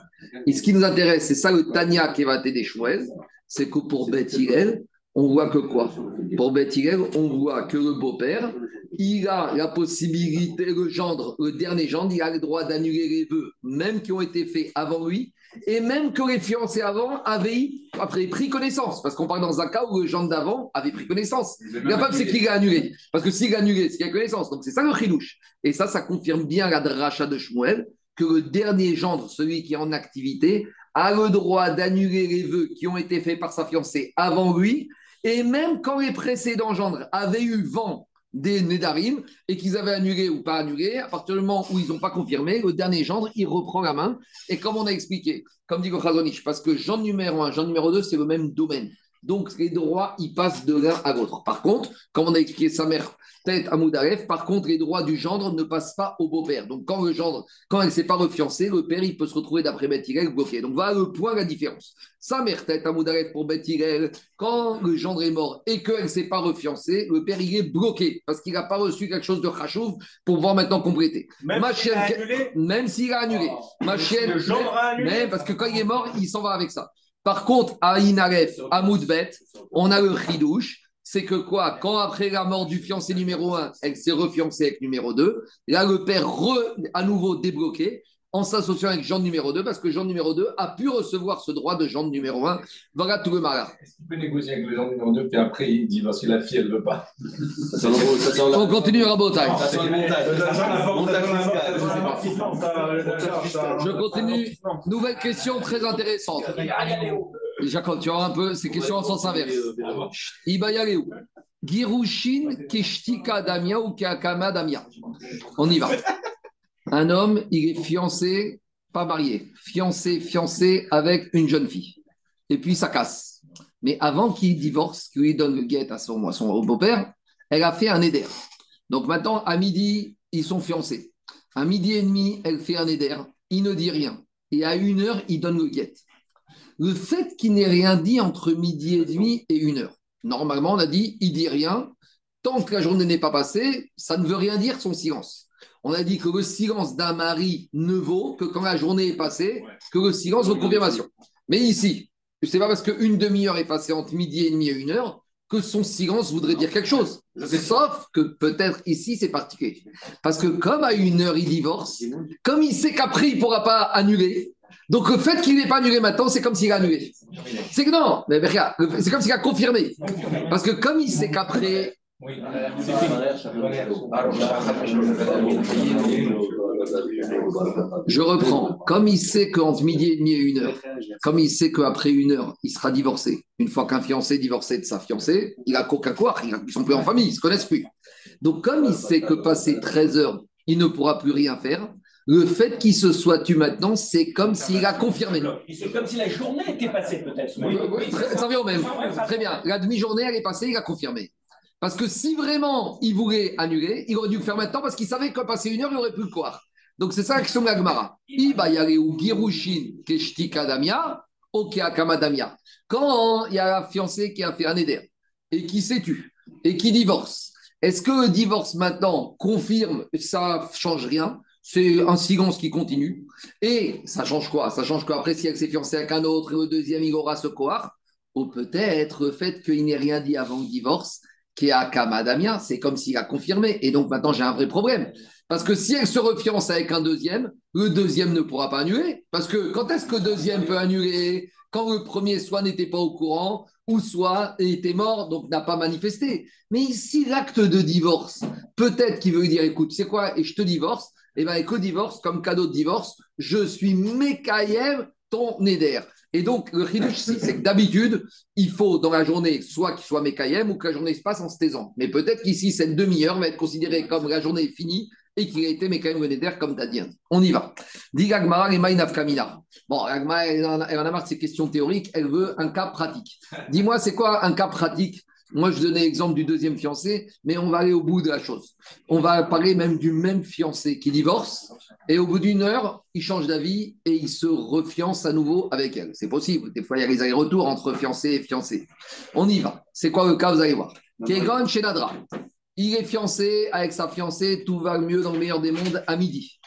Et ce qui nous intéresse, c'est ça le Tania qui va t'aider Chouez, c'est que pour Beth on voit que quoi? Pour Beth on voit que le beau-père, il a la possibilité, le gendre, le dernier gendre, il a le droit d'annuler les vœux, même qui ont été faits avant lui, et même que les fiancés avant avaient après pris connaissance. Parce qu'on parle dans un cas où le gendre d'avant avait pris connaissance. Le capable, c'est qu'il a annulé. Parce que s'il a annulé, c'est qu'il a connaissance. Donc c'est ça le chidouche. Et ça, ça confirme bien la dracha de Shmuel, que le dernier gendre, celui qui est en activité, a le droit d'annuler les vœux qui ont été faits par sa fiancée avant lui. Et même quand les précédents gendres avaient eu vent des Nédarim et qu'ils avaient annulé ou pas annulé, à partir du moment où ils n'ont pas confirmé, le dernier gendre, il reprend la main. Et comme on a expliqué, comme dit Gochazonich, parce que gendre numéro 1, gendre numéro 2, c'est le même domaine. Donc les droits, ils passent de l'un à l'autre. Par contre, comme on a expliqué sa mère, tête à Moudaref, par contre, les droits du gendre ne passent pas au beau-père. Donc quand le gendre, quand elle ne s'est pas refiancée, le père, il peut se retrouver d'après Beth bloqué. Donc voilà le point, la différence. Sa mère, tête à Moudaref pour Beth quand le gendre est mort et qu'elle ne s'est pas refiancée, le père, il est bloqué parce qu'il n'a pas reçu quelque chose de chachouv pour pouvoir maintenant compléter. Même s'il a annulé, Même s'il a annulé. Ma le gendre a annulé. mais parce que quand il est mort, il s'en va avec ça. Par contre, à Inaref, à Moudbet, on a le chidouche. C'est que quoi Quand après la mort du fiancé numéro 1, elle s'est refiancée avec numéro 2, là, le père re, à nouveau débloqué en s'associant avec Jean numéro 2, parce que Jean numéro 2 a pu recevoir ce droit de Jean numéro 1. Voilà tout le malheur. Est-ce qu'il peut négocier avec le genre numéro 2, puis après il dit parce que la fille elle veut pas. Ça sent ça sent la- On continue. Montage fiscal. Je continue. Nouvelle question très intéressante. Jacob, tu vois un peu ces questions en sens inverse. Ibayaleu. Girushin Keshtika Damia ou Kakama Damia? On y va. Un homme, il est fiancé, pas marié, fiancé, fiancé avec une jeune fille. Et puis ça casse. Mais avant qu'il divorce, qu'il lui donne le guet à son, à son au beau-père, elle a fait un éder. Donc maintenant, à midi, ils sont fiancés. À midi et demi, elle fait un éder. Il ne dit rien. Et à une heure, il donne le guet. Le fait qu'il n'ait rien dit entre midi et demi et une heure, normalement, on a dit, il dit rien. Tant que la journée n'est pas passée, ça ne veut rien dire son silence. On a dit que le silence d'un mari ne vaut que quand la journée est passée, que le silence vaut confirmation. Mais ici, c'est pas parce qu'une demi-heure est passée entre midi et demi et une heure que son silence voudrait dire quelque chose. Sauf que peut-être ici, c'est particulier. Parce que comme à une heure, il divorce, comme il sait qu'après, il ne pourra pas annuler, donc le fait qu'il n'ait pas annulé maintenant, c'est comme s'il a annulé. C'est que non, mais regarde, c'est comme s'il a confirmé. Parce que comme il sait qu'après, je reprends, comme il sait qu'entre midi et demi et une heure, comme il sait qu'après une heure, il sera divorcé, une fois qu'un fiancé est divorcé de sa fiancée, il a qu'aucun quoi, ils ne sont plus en famille, ils ne se connaissent plus. Donc comme il sait que passé 13 heures, il ne pourra plus rien faire, le fait qu'il se soit tu maintenant, c'est comme s'il a confirmé. C'est comme si la journée était passée, peut-être. Oui, ça revient au même. Très bien. La demi-journée, elle est passée, il a confirmé. Parce que si vraiment il voulait annuler, il aurait dû le faire maintenant parce qu'il savait qu'à passer une heure, il aurait pu le croire. Donc c'est ça la question de l'Agmara. Iba ou Girushin Keshtika Damia, Okeakama Damia. Quand il y a la fiancée qui a fait un éder et qui s'est tue et qui divorce, est-ce que le divorce maintenant confirme ça change rien? C'est un silence qui continue. Et ça change quoi? Ça change qu'après, si elle s'est fiancée avec un autre et au deuxième, il aura ce coar Ou peut-être le fait qu'il n'ait rien dit avant le divorce, qui est à Kamadamia, c'est comme s'il a confirmé. Et donc maintenant, j'ai un vrai problème. Parce que si elle se refiance avec un deuxième, le deuxième ne pourra pas annuler. Parce que quand est-ce que le deuxième peut annuler? Quand le premier soit n'était pas au courant, ou soit était mort, donc n'a pas manifesté. Mais ici, l'acte de divorce, peut-être qu'il veut dire, écoute, c'est quoi, et je te divorce, eh bien, avec le divorce, comme cadeau de divorce, je suis Mekayem ton Neder. Et donc, le chidush c'est que d'habitude, il faut dans la journée soit qu'il soit Mekayem ou que la journée se passe en se taisant. Mais peut-être qu'ici, cette demi-heure va être considérée comme la journée finie et qu'il a été Mekayem Neder comme dit. On y va. Dit Agmara et Kamina. Bon, Agmara, elle en a marre de ces questions théoriques, elle veut un cas pratique. Dis-moi, c'est quoi un cas pratique? Moi, je donnais l'exemple du deuxième fiancé, mais on va aller au bout de la chose. On va parler même du même fiancé qui divorce, et au bout d'une heure, il change d'avis et il se refiance à nouveau avec elle. C'est possible. Des fois, il y a les allers-retours entre fiancé et fiancé. On y va. C'est quoi le cas Vous allez voir. Kegon chez Nadra. Il est fiancé avec sa fiancée, tout va mieux dans le meilleur des mondes à midi.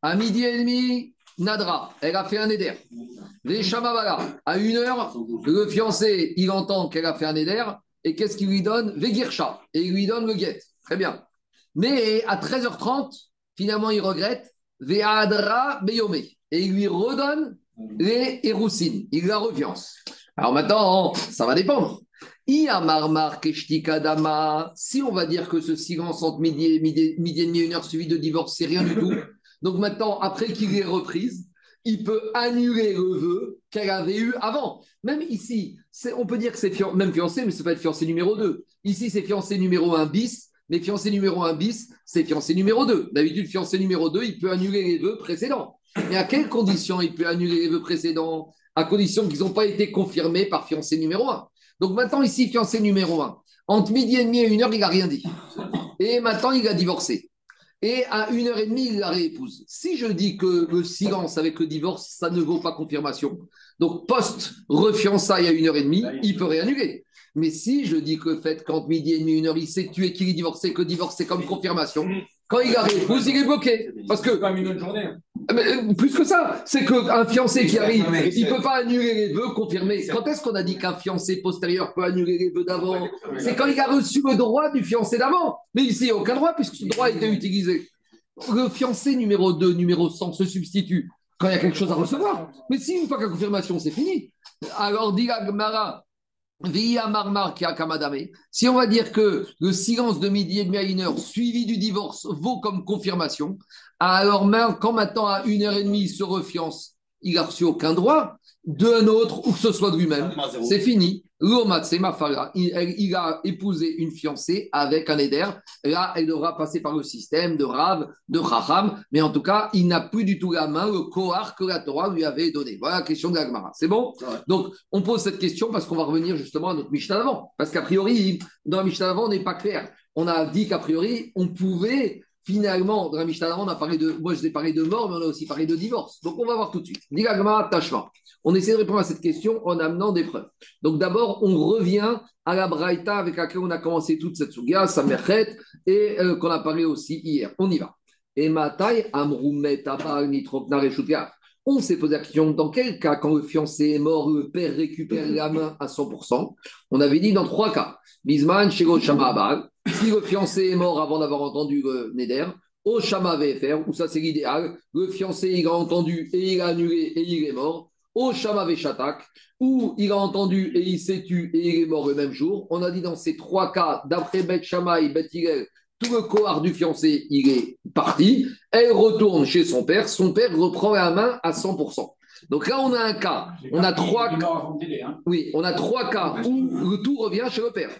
À midi et demi, Nadra, elle a fait un éder. Les Shamabala, à une heure, le fiancé, il entend qu'elle a fait un éder et qu'est-ce qu'il lui donne? Vegirsha. Et il lui donne le guet. Très bien. Mais à 13h30, finalement, il regrette Veadra Beyome. Et il lui redonne les Héroussines. Il la refiance. Alors maintenant, ça va dépendre. Si on va dire que ce silence entre midi et midi, midi et demi une heure suivi de divorce, c'est rien du tout. Donc maintenant, après qu'il ait reprise, il peut annuler le vœu qu'elle avait eu avant. Même ici, on peut dire que c'est même fiancé, mais ce peut être fiancé numéro 2. Ici, c'est fiancé numéro 1 bis, mais fiancé numéro 1 bis, c'est fiancé numéro 2. D'habitude, fiancé numéro 2, il peut annuler les vœux précédents. Mais à quelles conditions il peut annuler les vœux précédents? À condition qu'ils n'ont pas été confirmés par fiancé numéro 1. Donc maintenant, ici, fiancé numéro 1. Entre midi et demi et une heure, il n'a rien dit. Et maintenant, il a divorcé et à une heure et demie, il la réépouse. Si je dis que le silence avec le divorce, ça ne vaut pas confirmation, donc post-refiançailles à une heure et demie, il peut réannuler. Mais si je dis que le fait qu'entre midi et demi, une heure, il s'est tué, qu'il est divorcé, que divorce, c'est comme confirmation, quand il la réépouse, il est bloqué. Parce que. comme une autre journée. Ah, mais, euh, plus que ça, c'est qu'un fiancé qui arrive, il ne peut pas annuler les vœux confirmés. Quand est-ce qu'on a dit qu'un fiancé postérieur peut annuler les vœux d'avant C'est quand il a reçu le droit du fiancé d'avant. Mais ici, il n'y a aucun droit puisque ce droit a été utilisé. Le fiancé numéro 2, numéro 100 se substitue quand il y a quelque chose à recevoir. Mais si une fois que la confirmation, c'est fini. Alors, dit Mara, Via Marmar qui a Kamadame. Si on va dire que le silence de midi et demi à une heure suivi du divorce vaut comme confirmation, alors même, quand maintenant à une heure et demie il se refiance, il n'a reçu aucun droit d'un autre ou que ce soit de lui-même. C'est fini. Il, il a épousé une fiancée avec un éder. Là, elle devra passer par le système de Rav, de Raham. Mais en tout cas, il n'a plus du tout la main, le Kohar que la Torah lui avait donné. Voilà la question de l'Agmara. C'est bon Donc, on pose cette question parce qu'on va revenir justement à notre Mishnah d'avant. Parce qu'a priori, dans la Mishnah d'avant, on n'est pas clair. On a dit qu'a priori, on pouvait finalement, dans la Mishnah on a parlé de. Moi, je ai parlé de mort, mais on a aussi parlé de divorce. Donc, on va voir tout de suite. On essaie de répondre à cette question en amenant des preuves. Donc d'abord, on revient à la Braïta avec laquelle on a commencé toute cette sugia, Samerchet, et euh, qu'on a parlé aussi hier. On y va. Et Matai, Amroumet, On s'est posé la question dans quel cas, quand le fiancé est mort, le père récupère la main à 100% On avait dit dans trois cas. Bisman, Shego, Shama, Si le fiancé est mort avant d'avoir entendu le Neder, au Shama VFR, où ça c'est l'idéal, le fiancé il a entendu et il a annulé et il est mort au Shama Veshatak, où il a entendu et il s'est tué et il est mort le même jour. On a dit dans ces trois cas, d'après Bet Shama et Bet tout le cohort du fiancé, il est parti. Elle retourne chez son père. Son père reprend la main à 100%. Donc là, on a un cas. On a trois hein. Oui, on a trois cas où le tout revient chez le père.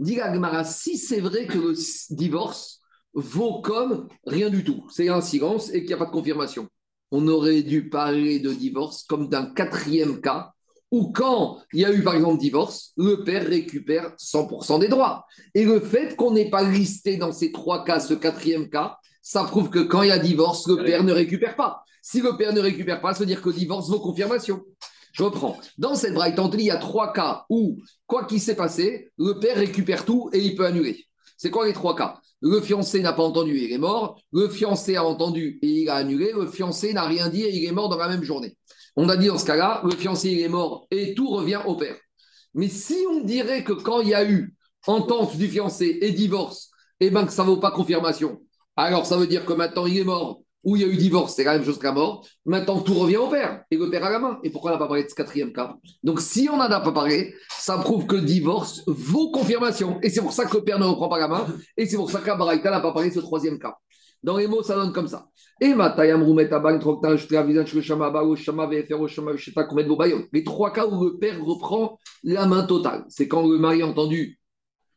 Dit Gmara, si c'est vrai que le divorce vaut comme rien du tout, c'est un silence et qu'il n'y a pas de confirmation on aurait dû parler de divorce comme d'un quatrième cas où quand il y a eu par exemple divorce, le père récupère 100% des droits. Et le fait qu'on n'ait pas listé dans ces trois cas ce quatrième cas, ça prouve que quand il y a divorce, le père ne récupère pas. Si le père ne récupère pas, ça veut dire que divorce vaut confirmation. Je reprends. Dans cette braille il y a trois cas où, quoi qu'il s'est passé, le père récupère tout et il peut annuler. C'est quoi les trois cas? Le fiancé n'a pas entendu et il est mort. Le fiancé a entendu et il a annulé. Le fiancé n'a rien dit et il est mort dans la même journée. On a dit dans ce cas-là, le fiancé il est mort et tout revient au père. Mais si on dirait que quand il y a eu entente du fiancé et divorce, eh ben que ça ne vaut pas confirmation, alors ça veut dire que maintenant il est mort ou il y a eu divorce, c'est la même chose qu'à mort. Maintenant, tout revient au père et le père à la main. Et pourquoi on n'a pas parlé de ce quatrième cas? Donc, si on n'en a pas parlé, ça prouve que divorce vaut confirmation. Et c'est pour ça que le père ne reprend pas la main. Et c'est pour ça qu'Abraïta n'a pas parlé de ce troisième cas. Dans les mots, ça donne comme ça. Les trois cas où le père reprend la main totale. C'est quand le mari a entendu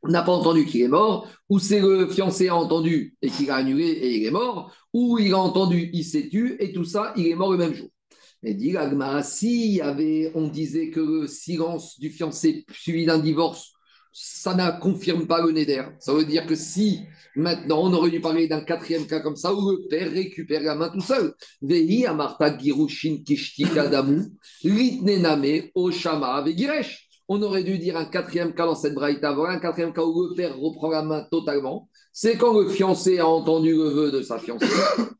n'a pas entendu qu'il est mort, ou c'est le fiancé a entendu et qu'il a annulé et il est mort, ou il a entendu, il s'est tué, et tout ça, il est mort le même jour. Et dit si avait, on disait que le silence du fiancé suivi d'un divorce, ça ne confirme pas le neder. Ça veut dire que si maintenant on aurait dû parler d'un quatrième cas comme ça, où le père récupère la main tout seul. Vehi amarta girushin kishtika damu, litnename oshama vegiresh on aurait dû dire un quatrième cas dans cette braïta, voilà un quatrième cas où le père reprend la main totalement. C'est quand le fiancé a entendu le vœu de sa fiancée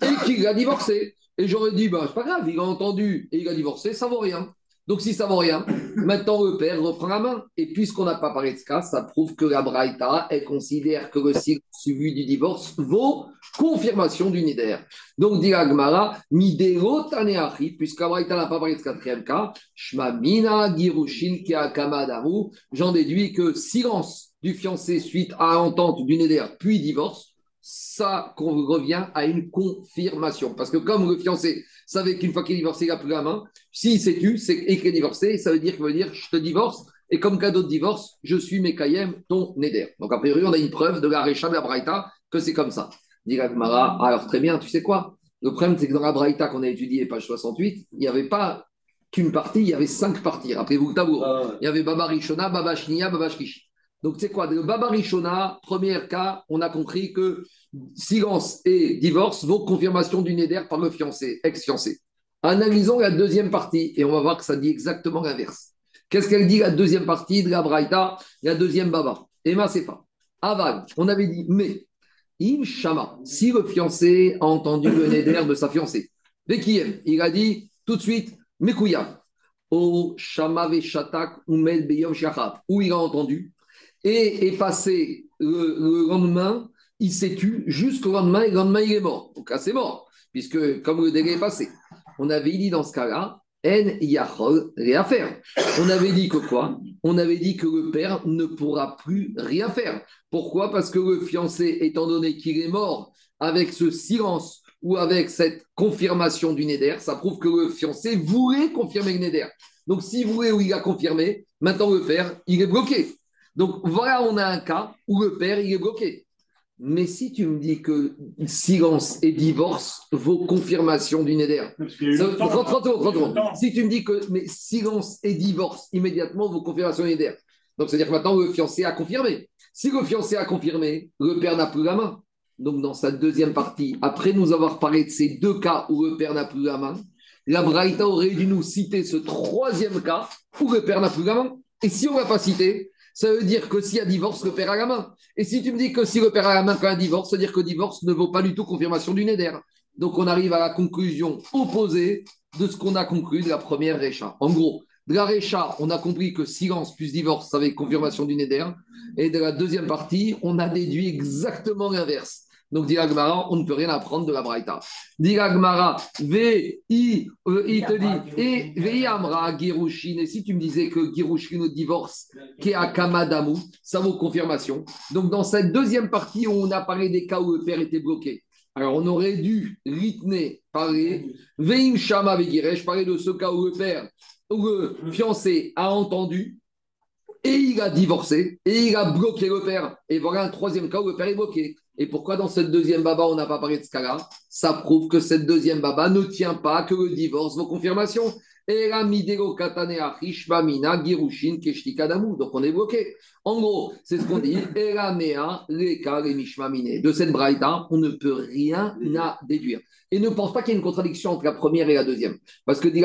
et qu'il a divorcé. Et j'aurais dit, bah, c'est pas grave, il a entendu et il a divorcé, ça vaut rien. Donc, si ça vaut rien, maintenant le père reprend la main. Et puisqu'on n'a pas parlé de ce cas, ça prouve que la Braïta, elle considère que le cycle suivi du divorce vaut confirmation du Nider. Donc, dit Agmara, Midero Taneachi, puisque la Braïta n'a pas parlé de ce quatrième cas, Shmamina Girushin Kamadamu, j'en déduis que silence du fiancé suite à entente du Neder, puis divorce, ça revient à une confirmation. Parce que comme le fiancé savait qu'une fois qu'il est divorcé, il n'a plus la main, s'il s'est tu c'est écrit divorcé, ça veut dire qu'il veut dire je te divorce, et comme cadeau de divorce, je suis Mekayem, ton Neder. Donc a priori, on a une preuve de la Récha de la Braïta que c'est comme ça. Dit Mara, alors très bien, tu sais quoi? Le problème, c'est que dans la Braïta qu'on a étudiée, page 68, il n'y avait pas qu'une partie, il y avait cinq parties. Rappelez-vous le tabou. Ah il y avait Baba Rishona, Baba Shnia, Baba Shkishi. Donc, c'est quoi? Le Baba Rishona, premier cas, on a compris que silence et divorce vaut confirmation du Neder par le fiancé, ex-fiancé. Analysons la deuxième partie et on va voir que ça dit exactement l'inverse. Qu'est-ce qu'elle dit la deuxième partie de la Braïta, la deuxième Baba? Emma pas. Aval, on avait dit, mais, Im Shama, si le fiancé a entendu le Neder de sa fiancée, Vekiem, il a dit tout de suite, Mekouya, O Shama Veshatak Umel Beyom Shachab, où il a entendu, et est passé le, lendemain, il s'est tué jusqu'au lendemain, et le lendemain, il est mort. Donc là, c'est mort, puisque comme le délai est passé. On avait dit dans ce cas-là, En Yachol, rien faire. On avait dit que quoi? On avait dit que le père ne pourra plus rien faire. Pourquoi? Parce que le fiancé, étant donné qu'il est mort avec ce silence ou avec cette confirmation du Neder, ça prouve que le fiancé voulait confirmer le Neder. Donc, s'il voulait ou il a confirmé, maintenant le père, il est bloqué. Donc voilà, on a un cas où le père, il est bloqué. Mais si tu me dis que silence et divorce vaut confirmation du Neder, si tu me dis que mais silence et divorce immédiatement vaut confirmation du Neder, donc c'est-à-dire que maintenant le fiancé a confirmé. Si le fiancé a confirmé, le père n'a plus la main. Donc dans sa deuxième partie, après nous avoir parlé de ces deux cas où le père n'a plus la main, la Braïta aurait dû nous citer ce troisième cas où le père n'a plus la main. Et si on ne l'a pas cité, ça veut dire que s'il y a divorce, le père a la main. Et si tu me dis que si le père a la main quand a divorce, ça veut dire que divorce ne vaut pas du tout confirmation du Neder. Donc on arrive à la conclusion opposée de ce qu'on a conclu de la première Récha. En gros, de la Récha, on a compris que silence plus divorce, ça avait confirmation du Neder. Et de la deuxième partie, on a déduit exactement l'inverse. Donc, dit on ne peut rien apprendre de la Braïta. Dit ve i, il te dit, et ve amra girushin. Et si tu me disais que girushin au divorce, qui a kamadamu, ça vaut confirmation. Donc, dans cette deuxième partie, on a parlé des cas où le père était bloqué. Alors, on aurait dû rythmer, parler, veim shama vegiresh, parler de ce cas où le père, où le fiancé a entendu, et il a divorcé, et il a bloqué le père. Et voilà un troisième cas où le père est bloqué. Et pourquoi dans cette deuxième baba, on n'a pas parlé de ce cas-là Ça prouve que cette deuxième baba ne tient pas que le divorce vos confirmations. Donc on est. En gros, c'est ce qu'on dit. De cette braïta, on ne peut rien à déduire. Et ne pense pas qu'il y ait une contradiction entre la première et la deuxième. Parce que dit.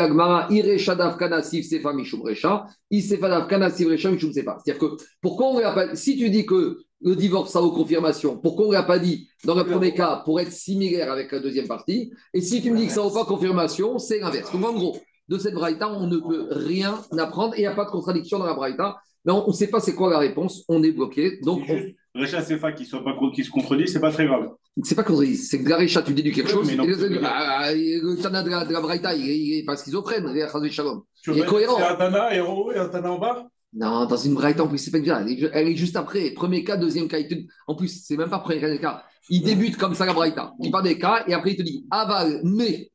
C'est-à-dire que pourquoi on pas. Si tu dis que le divorce, ça vaut confirmation. Pourquoi on ne l'a pas dit dans le premier cas pour être similaire avec la deuxième partie Et si tu me dis que ça vaut pas confirmation, c'est l'inverse. Donc en gros, de cette braïta, on ne peut rien apprendre et il n'y a pas de contradiction dans la braïta. Mais on ne sait pas c'est quoi la réponse, on est bloqué. Donc, on- Juste, Recha Sefa qui, soit pas, qui se contredit, c'est pas très grave. c'est pas contredit, c'est que la récha, tu déduis quelque Oui, chose. mais non. et le, ah, le Tana de la, de la braïta, il est- il est pas schizophrène, Shalom. Tu Il est cohérent. C'est un Tana et un Tana en bas? Non, dans une braïta, en plus, c'est pas bien. Elle est- juste après. Premier cas, deuxième cas. te- En plus, c'est même pas premier cas, cas. Il débute comme ça la braïta. Il parle des cas et après, il te dit aval, mais.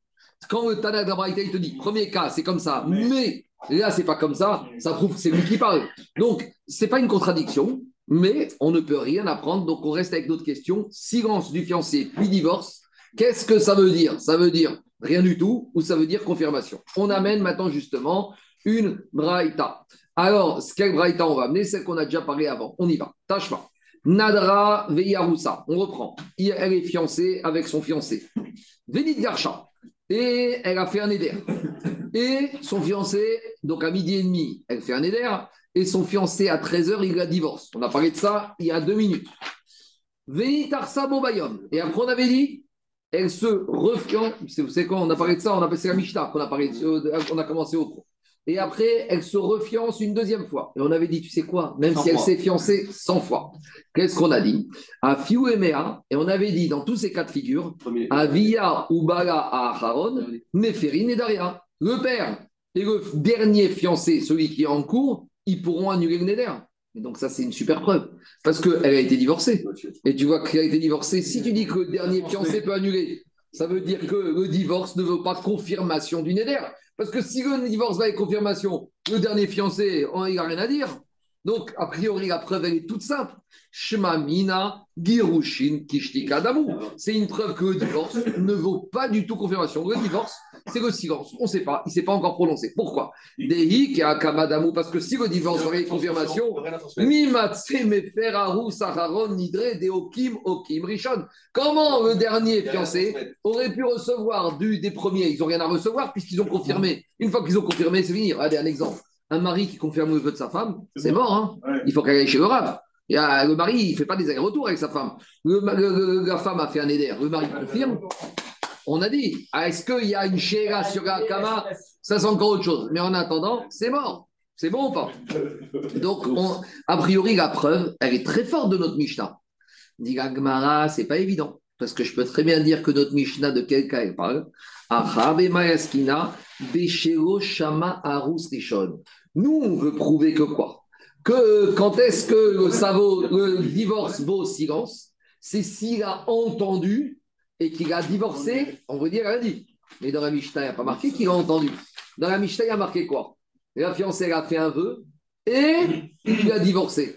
Quand le Tana de te dit premier cas, c'est comme ça, mais. Là, c'est pas comme ça. Ça prouve que c'est lui qui parle. Donc, c'est pas une contradiction, mais on ne peut rien apprendre. Donc, on reste avec d'autres questions. Silence du fiancé, puis divorce. Qu'est-ce que ça veut dire? Ça veut dire rien du tout ou ça veut dire confirmation? On amène maintenant justement une braïta. Alors, ce quelle braïta on va amener Celle qu'on a déjà parlé avant. On y va. Tâche pas. Nadra Veyaroussa. On reprend. Elle est fiancée avec son fiancé. Vénit Garcha. Et elle a fait un éder. Et son fiancé, donc à midi et demi, elle fait un éder. Et son fiancé, à 13h, il la divorce. On a parlé de ça il y a deux minutes. Vénit Arsa Bobayom. Et après, on avait dit, elle se refiance. Vous savez quoi On a parlé de ça, on a passé la Mishnah, qu'on a, parlé on a commencé au cours. Et après, elle se refiance une deuxième fois. Et on avait dit, tu sais quoi Même 100 si elle s'est fiancée 100 fois. Qu'est-ce qu'on a dit? À Fiou et Mea, et on avait dit dans tous ces cas de figure, à Via ou Bala à Aharon, Néphérine et Daria. Le père et le dernier fiancé, celui qui est en cours, ils pourront annuler le Néder. Et donc ça, c'est une super preuve. Parce qu'elle a été divorcée. Et tu vois qu'elle a été divorcée. Si tu dis que le dernier fiancé peut annuler, ça veut dire que le divorce ne veut pas confirmation du Néder. Parce que si le divorce va avec confirmation, le dernier fiancé, oh, il n'a rien à dire. Donc, a priori, la preuve, est toute simple. Shema Mina, Girushin, Kishtika Damu. C'est une preuve que le divorce ne vaut pas du tout confirmation. Le divorce, c'est le silence. On ne sait pas. Il ne s'est pas encore prononcé. Pourquoi? Dehi, qui a Kamadamu. Parce que si le divorce aurait confirmation, Saharon Nidre de Okim Okim Rishon. Comment le dernier fiancé aurait pu recevoir du, des premiers? Ils n'ont rien à recevoir puisqu'ils ont confirmé. Une fois qu'ils ont confirmé, c'est fini. Allez, un exemple. Un mari qui confirme le vœu de sa femme, c'est mort. Hein Ouais. il faut qu'elle aille chez le rave. A- le mari, il ne fait pas des allers-retours avec sa femme. Le, le- le- la femme a fait un éder. Le mari confirme. On a dit, ah, est-ce qu'il y a une chéra sur la kama Ça, c'est encore autre chose. Mais en attendant, c'est mort. C'est bon ou pas? Donc, on- a priori, la preuve, elle est très forte de notre Mishnah. Dit la Gemara, c'est pas évident. Parce que je peux très bien dire que notre Mishnah, de quel cas elle parle? Acha bemayaskina, beshelo shama arus rishon. Nous, on veut prouver que quoi? Que quand est-ce que le, ça vaut- le divorce vaut silence C'est s'il a entendu et qu'il a divorcé, on veut dire lundi. Mais dans la Mishnah, il n'y a pas marqué qu'il a entendu. Dans la Mishnah, il y a marqué quoi? La fiancée elle a fait un vœu et il a divorcé.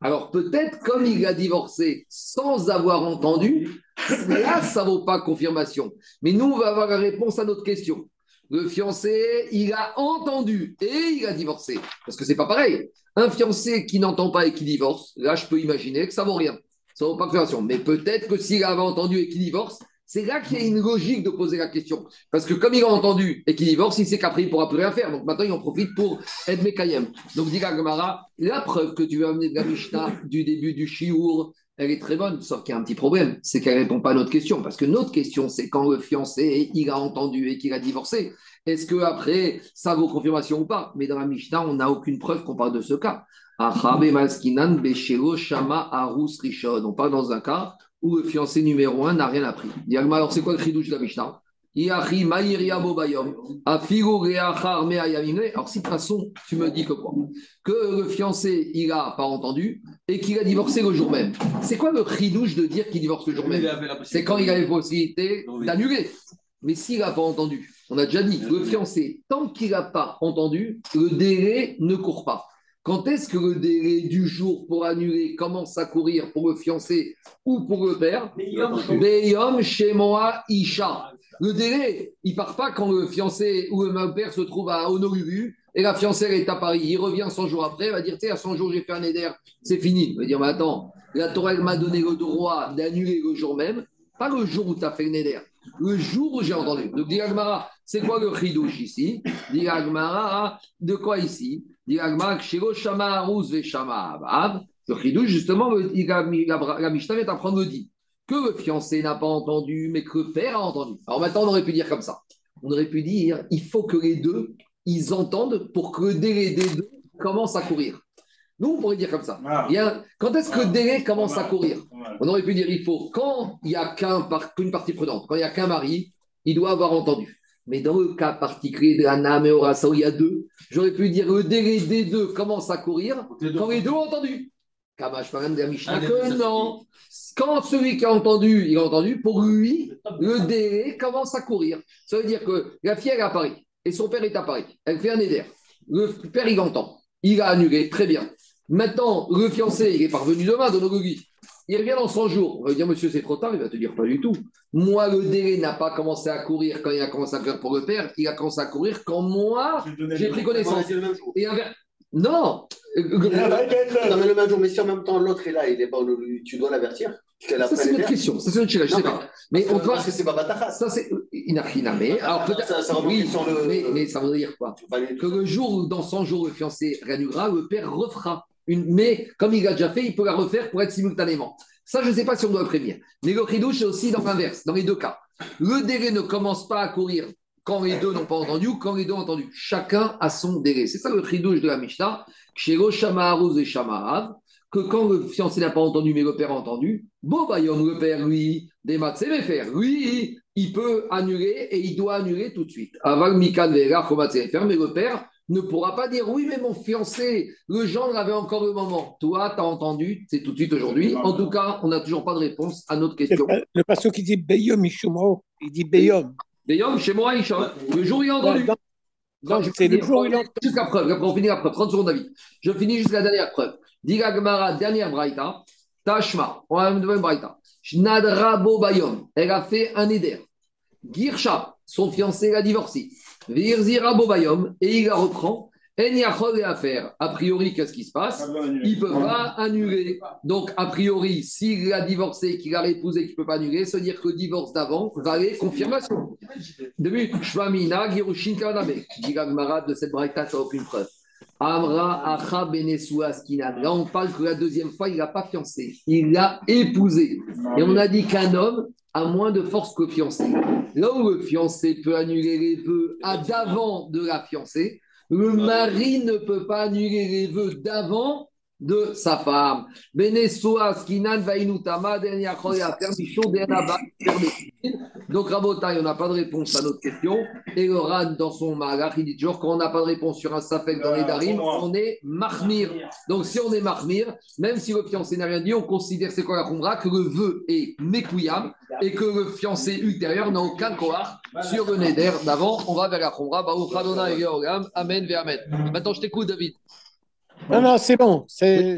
Alors peut-être comme il a divorcé sans avoir entendu, là, ça ne vaut pas confirmation. Mais nous, on va avoir la réponse à notre question. Le fiancé, il a entendu et il a divorcé. Parce que c'est pas pareil. Un fiancé qui n'entend pas et qui divorce, là, je peux imaginer que ça vaut rien. Ça vaut pas confirmation. Mais peut-être que s'il avait entendu et qu'il divorce, c'est là qu'il y a une logique de poser la question. Parce que comme il a entendu et qu'il divorce, il sait qu'après, il ne pourra plus rien faire. Donc maintenant, il en profite pour être Mekayem. Donc, dit la Gemara, la preuve que tu veux amener de la Mishnah du début du Shiur, elle est très bonne, sauf qu'il y a un petit problème, c'est qu'elle ne répond pas à notre question. Parce que notre question, c'est quand le fiancé, il a entendu et qu'il a divorcé, est-ce que après ça vaut confirmation ou pas? Mais dans la Mishnah, on n'a aucune preuve qu'on parle de ce cas. On parle dans un cas où le fiancé numéro un n'a rien appris. Alors c'est quoi le chidouche de la Mishnah? Alors si de toute façon, tu me dis que quoi? Que le fiancé, il a pas entendu et qu'il a divorcé le jour même. C'est quoi le chidouche de dire qu'il divorce le jour même? C'est quand il a la possibilité d'annuler. Mais s'il n'a pas entendu, on a déjà dit, le fiancé, tant qu'il n'a pas entendu, le délai ne court pas. Quand est-ce que le délai du jour pour annuler commence à courir pour le fiancé ou pour le père? Beyom Shemoa Isha. Le délai, il part pas quand le fiancé ou le père se trouve à Honolulu et la fiancée elle est à Paris. Il revient 100 jours après, il va dire, tu sais, à 100 jours, j'ai fait un éder, c'est fini. Il va dire, mais attends, la Torah elle m'a donné le droit d'annuler le jour même, pas le jour où tu as fait le néder, le jour où j'ai entendu. Donc, dit Agmara, c'est quoi le chidouche ici? Dit Agmara, de quoi ici? Dit Agmara, Shama Aruz Shama. Le chidouche, justement, la Mishnah vient d'apprendre le dit que le fiancé n'a pas entendu, mais que le père a entendu. Alors maintenant, on aurait pu dire comme ça. On aurait pu dire, il faut que les deux, ils entendent pour que le délai des deux commence à courir. Nous, on pourrait dire comme ça. Ah. Il y a- quand est-ce que le délai commence à courir Ouais. on aurait pu dire il faut, quand il n'y a par- qu'une partie prenante, quand il n'y a qu'un mari, il doit avoir entendu. Mais dans le cas particulier de la Nam et Horasa, où il y a deux, j'aurais pu dire le délai des deux commence à courir quand les deux ont entendu. Kamash Maran de la Mishnah, Ah, que non. Quand celui qui a entendu, il a entendu, pour lui, le délai commence à courir. Ça veut dire que la fille, elle est à Paris et son père est à Paris. Elle fait un éder. Le père, il entend. Il a annulé, très bien. Maintenant, le fiancé, il est parvenu demain dans nos Il revient dans 100 jours. On va lui dire, monsieur, c'est trop tard. Il va te dire, pas du tout. Moi, le délai n'a pas commencé à courir quand il a commencé à courir pour le père. Il a commencé à courir quand moi, j'ai pris connaissance. Et Non Il y en a quelques- Non, mais le même jour, mais si en même temps l'autre est là, il est pas tu dois l'avertir. Ça, c'est une autre question. Ça, c'est une pas. Mais on doit. Parce que c'est pas Batachas. Ça, c'est inarfinamé. Alors, peut-être. Ça- ça Oui, sur le- mais, mais ça veut dire quoi que le jour où, dans 100 jours, le fiancé réannulera, le père refera. Une, mais comme il l'a déjà fait, il peut la refaire pour être simultanément. Ça, je ne sais pas si on doit le prévenir. Mais le chidouche, c'est aussi dans l'inverse, dans les deux cas. Le délai ne commence pas à courir quand les deux n'ont pas entendu ou quand les deux ont entendu. Chacun a son délai. C'est ça le chidouche de la Mishnah. Chez et que quand le fiancé n'a pas entendu, mais le père a entendu, bon, bah, le père, lui, des maths, c'est faire. Lui, il peut annuler et il doit annuler tout de suite. Avant Mikan Vera, mais le père ne pourra pas dire oui, mais mon fiancé, le gendre avait encore le moment. Toi, tu as entendu, c'est tout de suite aujourd'hui. En tout cas, on n'a toujours pas de réponse à notre question. Le, le passage qui dit Beyom il dit Beyom. Yom, chez moi, il chante. Le jour, il a entendu. C'est le jour où il a entendu. Jusqu'à preuve, après on finit la preuve, 30 secondes David. Je finis jusqu'à la dernière preuve. Diga Gemara, dernière braïta. Tashma, on a une deuxième braïta. Shnadra Bobayom, elle a fait un éder. Girsha, son fiancé l'a divorcé. Virzira Bobayom, et il la reprend. À faire. A priori, qu'est-ce qui se passe Il ne peut pas annuler. Donc, a priori, s'il a divorcé, qu'il a épousé, qu'il ne peut pas annuler, ça veut dire que le divorce d'avant valait confirmation. Début, Shvamina, Girushin Kanabe. Dit Gagmara de cette braïta, ça aucune preuve. Amra Acha Benesua Skinan. Là, on parle que la deuxième fois, il n'a pas fiancé. Il l'a épousé. Et on a dit qu'un homme a moins de force que le fiancé. Là où le fiancé peut annuler les vœux à d'avant de la fiancée, le mari ne peut pas annuler les vœux d'avant de sa femme. Donc, Rabotai, on n'a pas de réponse à notre question. Et le Ran, dans son malach, il dit toujours quand on n'a pas de réponse sur un safek dans les darim, on est marmir. Donc, si on est marmir, même si le fiancé n'a rien dit, on considère, c'est quoi la khumra, que le vœu est mékouyam et que le fiancé ultérieur n'a aucun kohar sur le neder d'avant. On va vers la khumra. Amen, Amen. Maintenant, je t'écoute, David. Non, non, c'est bon. C'est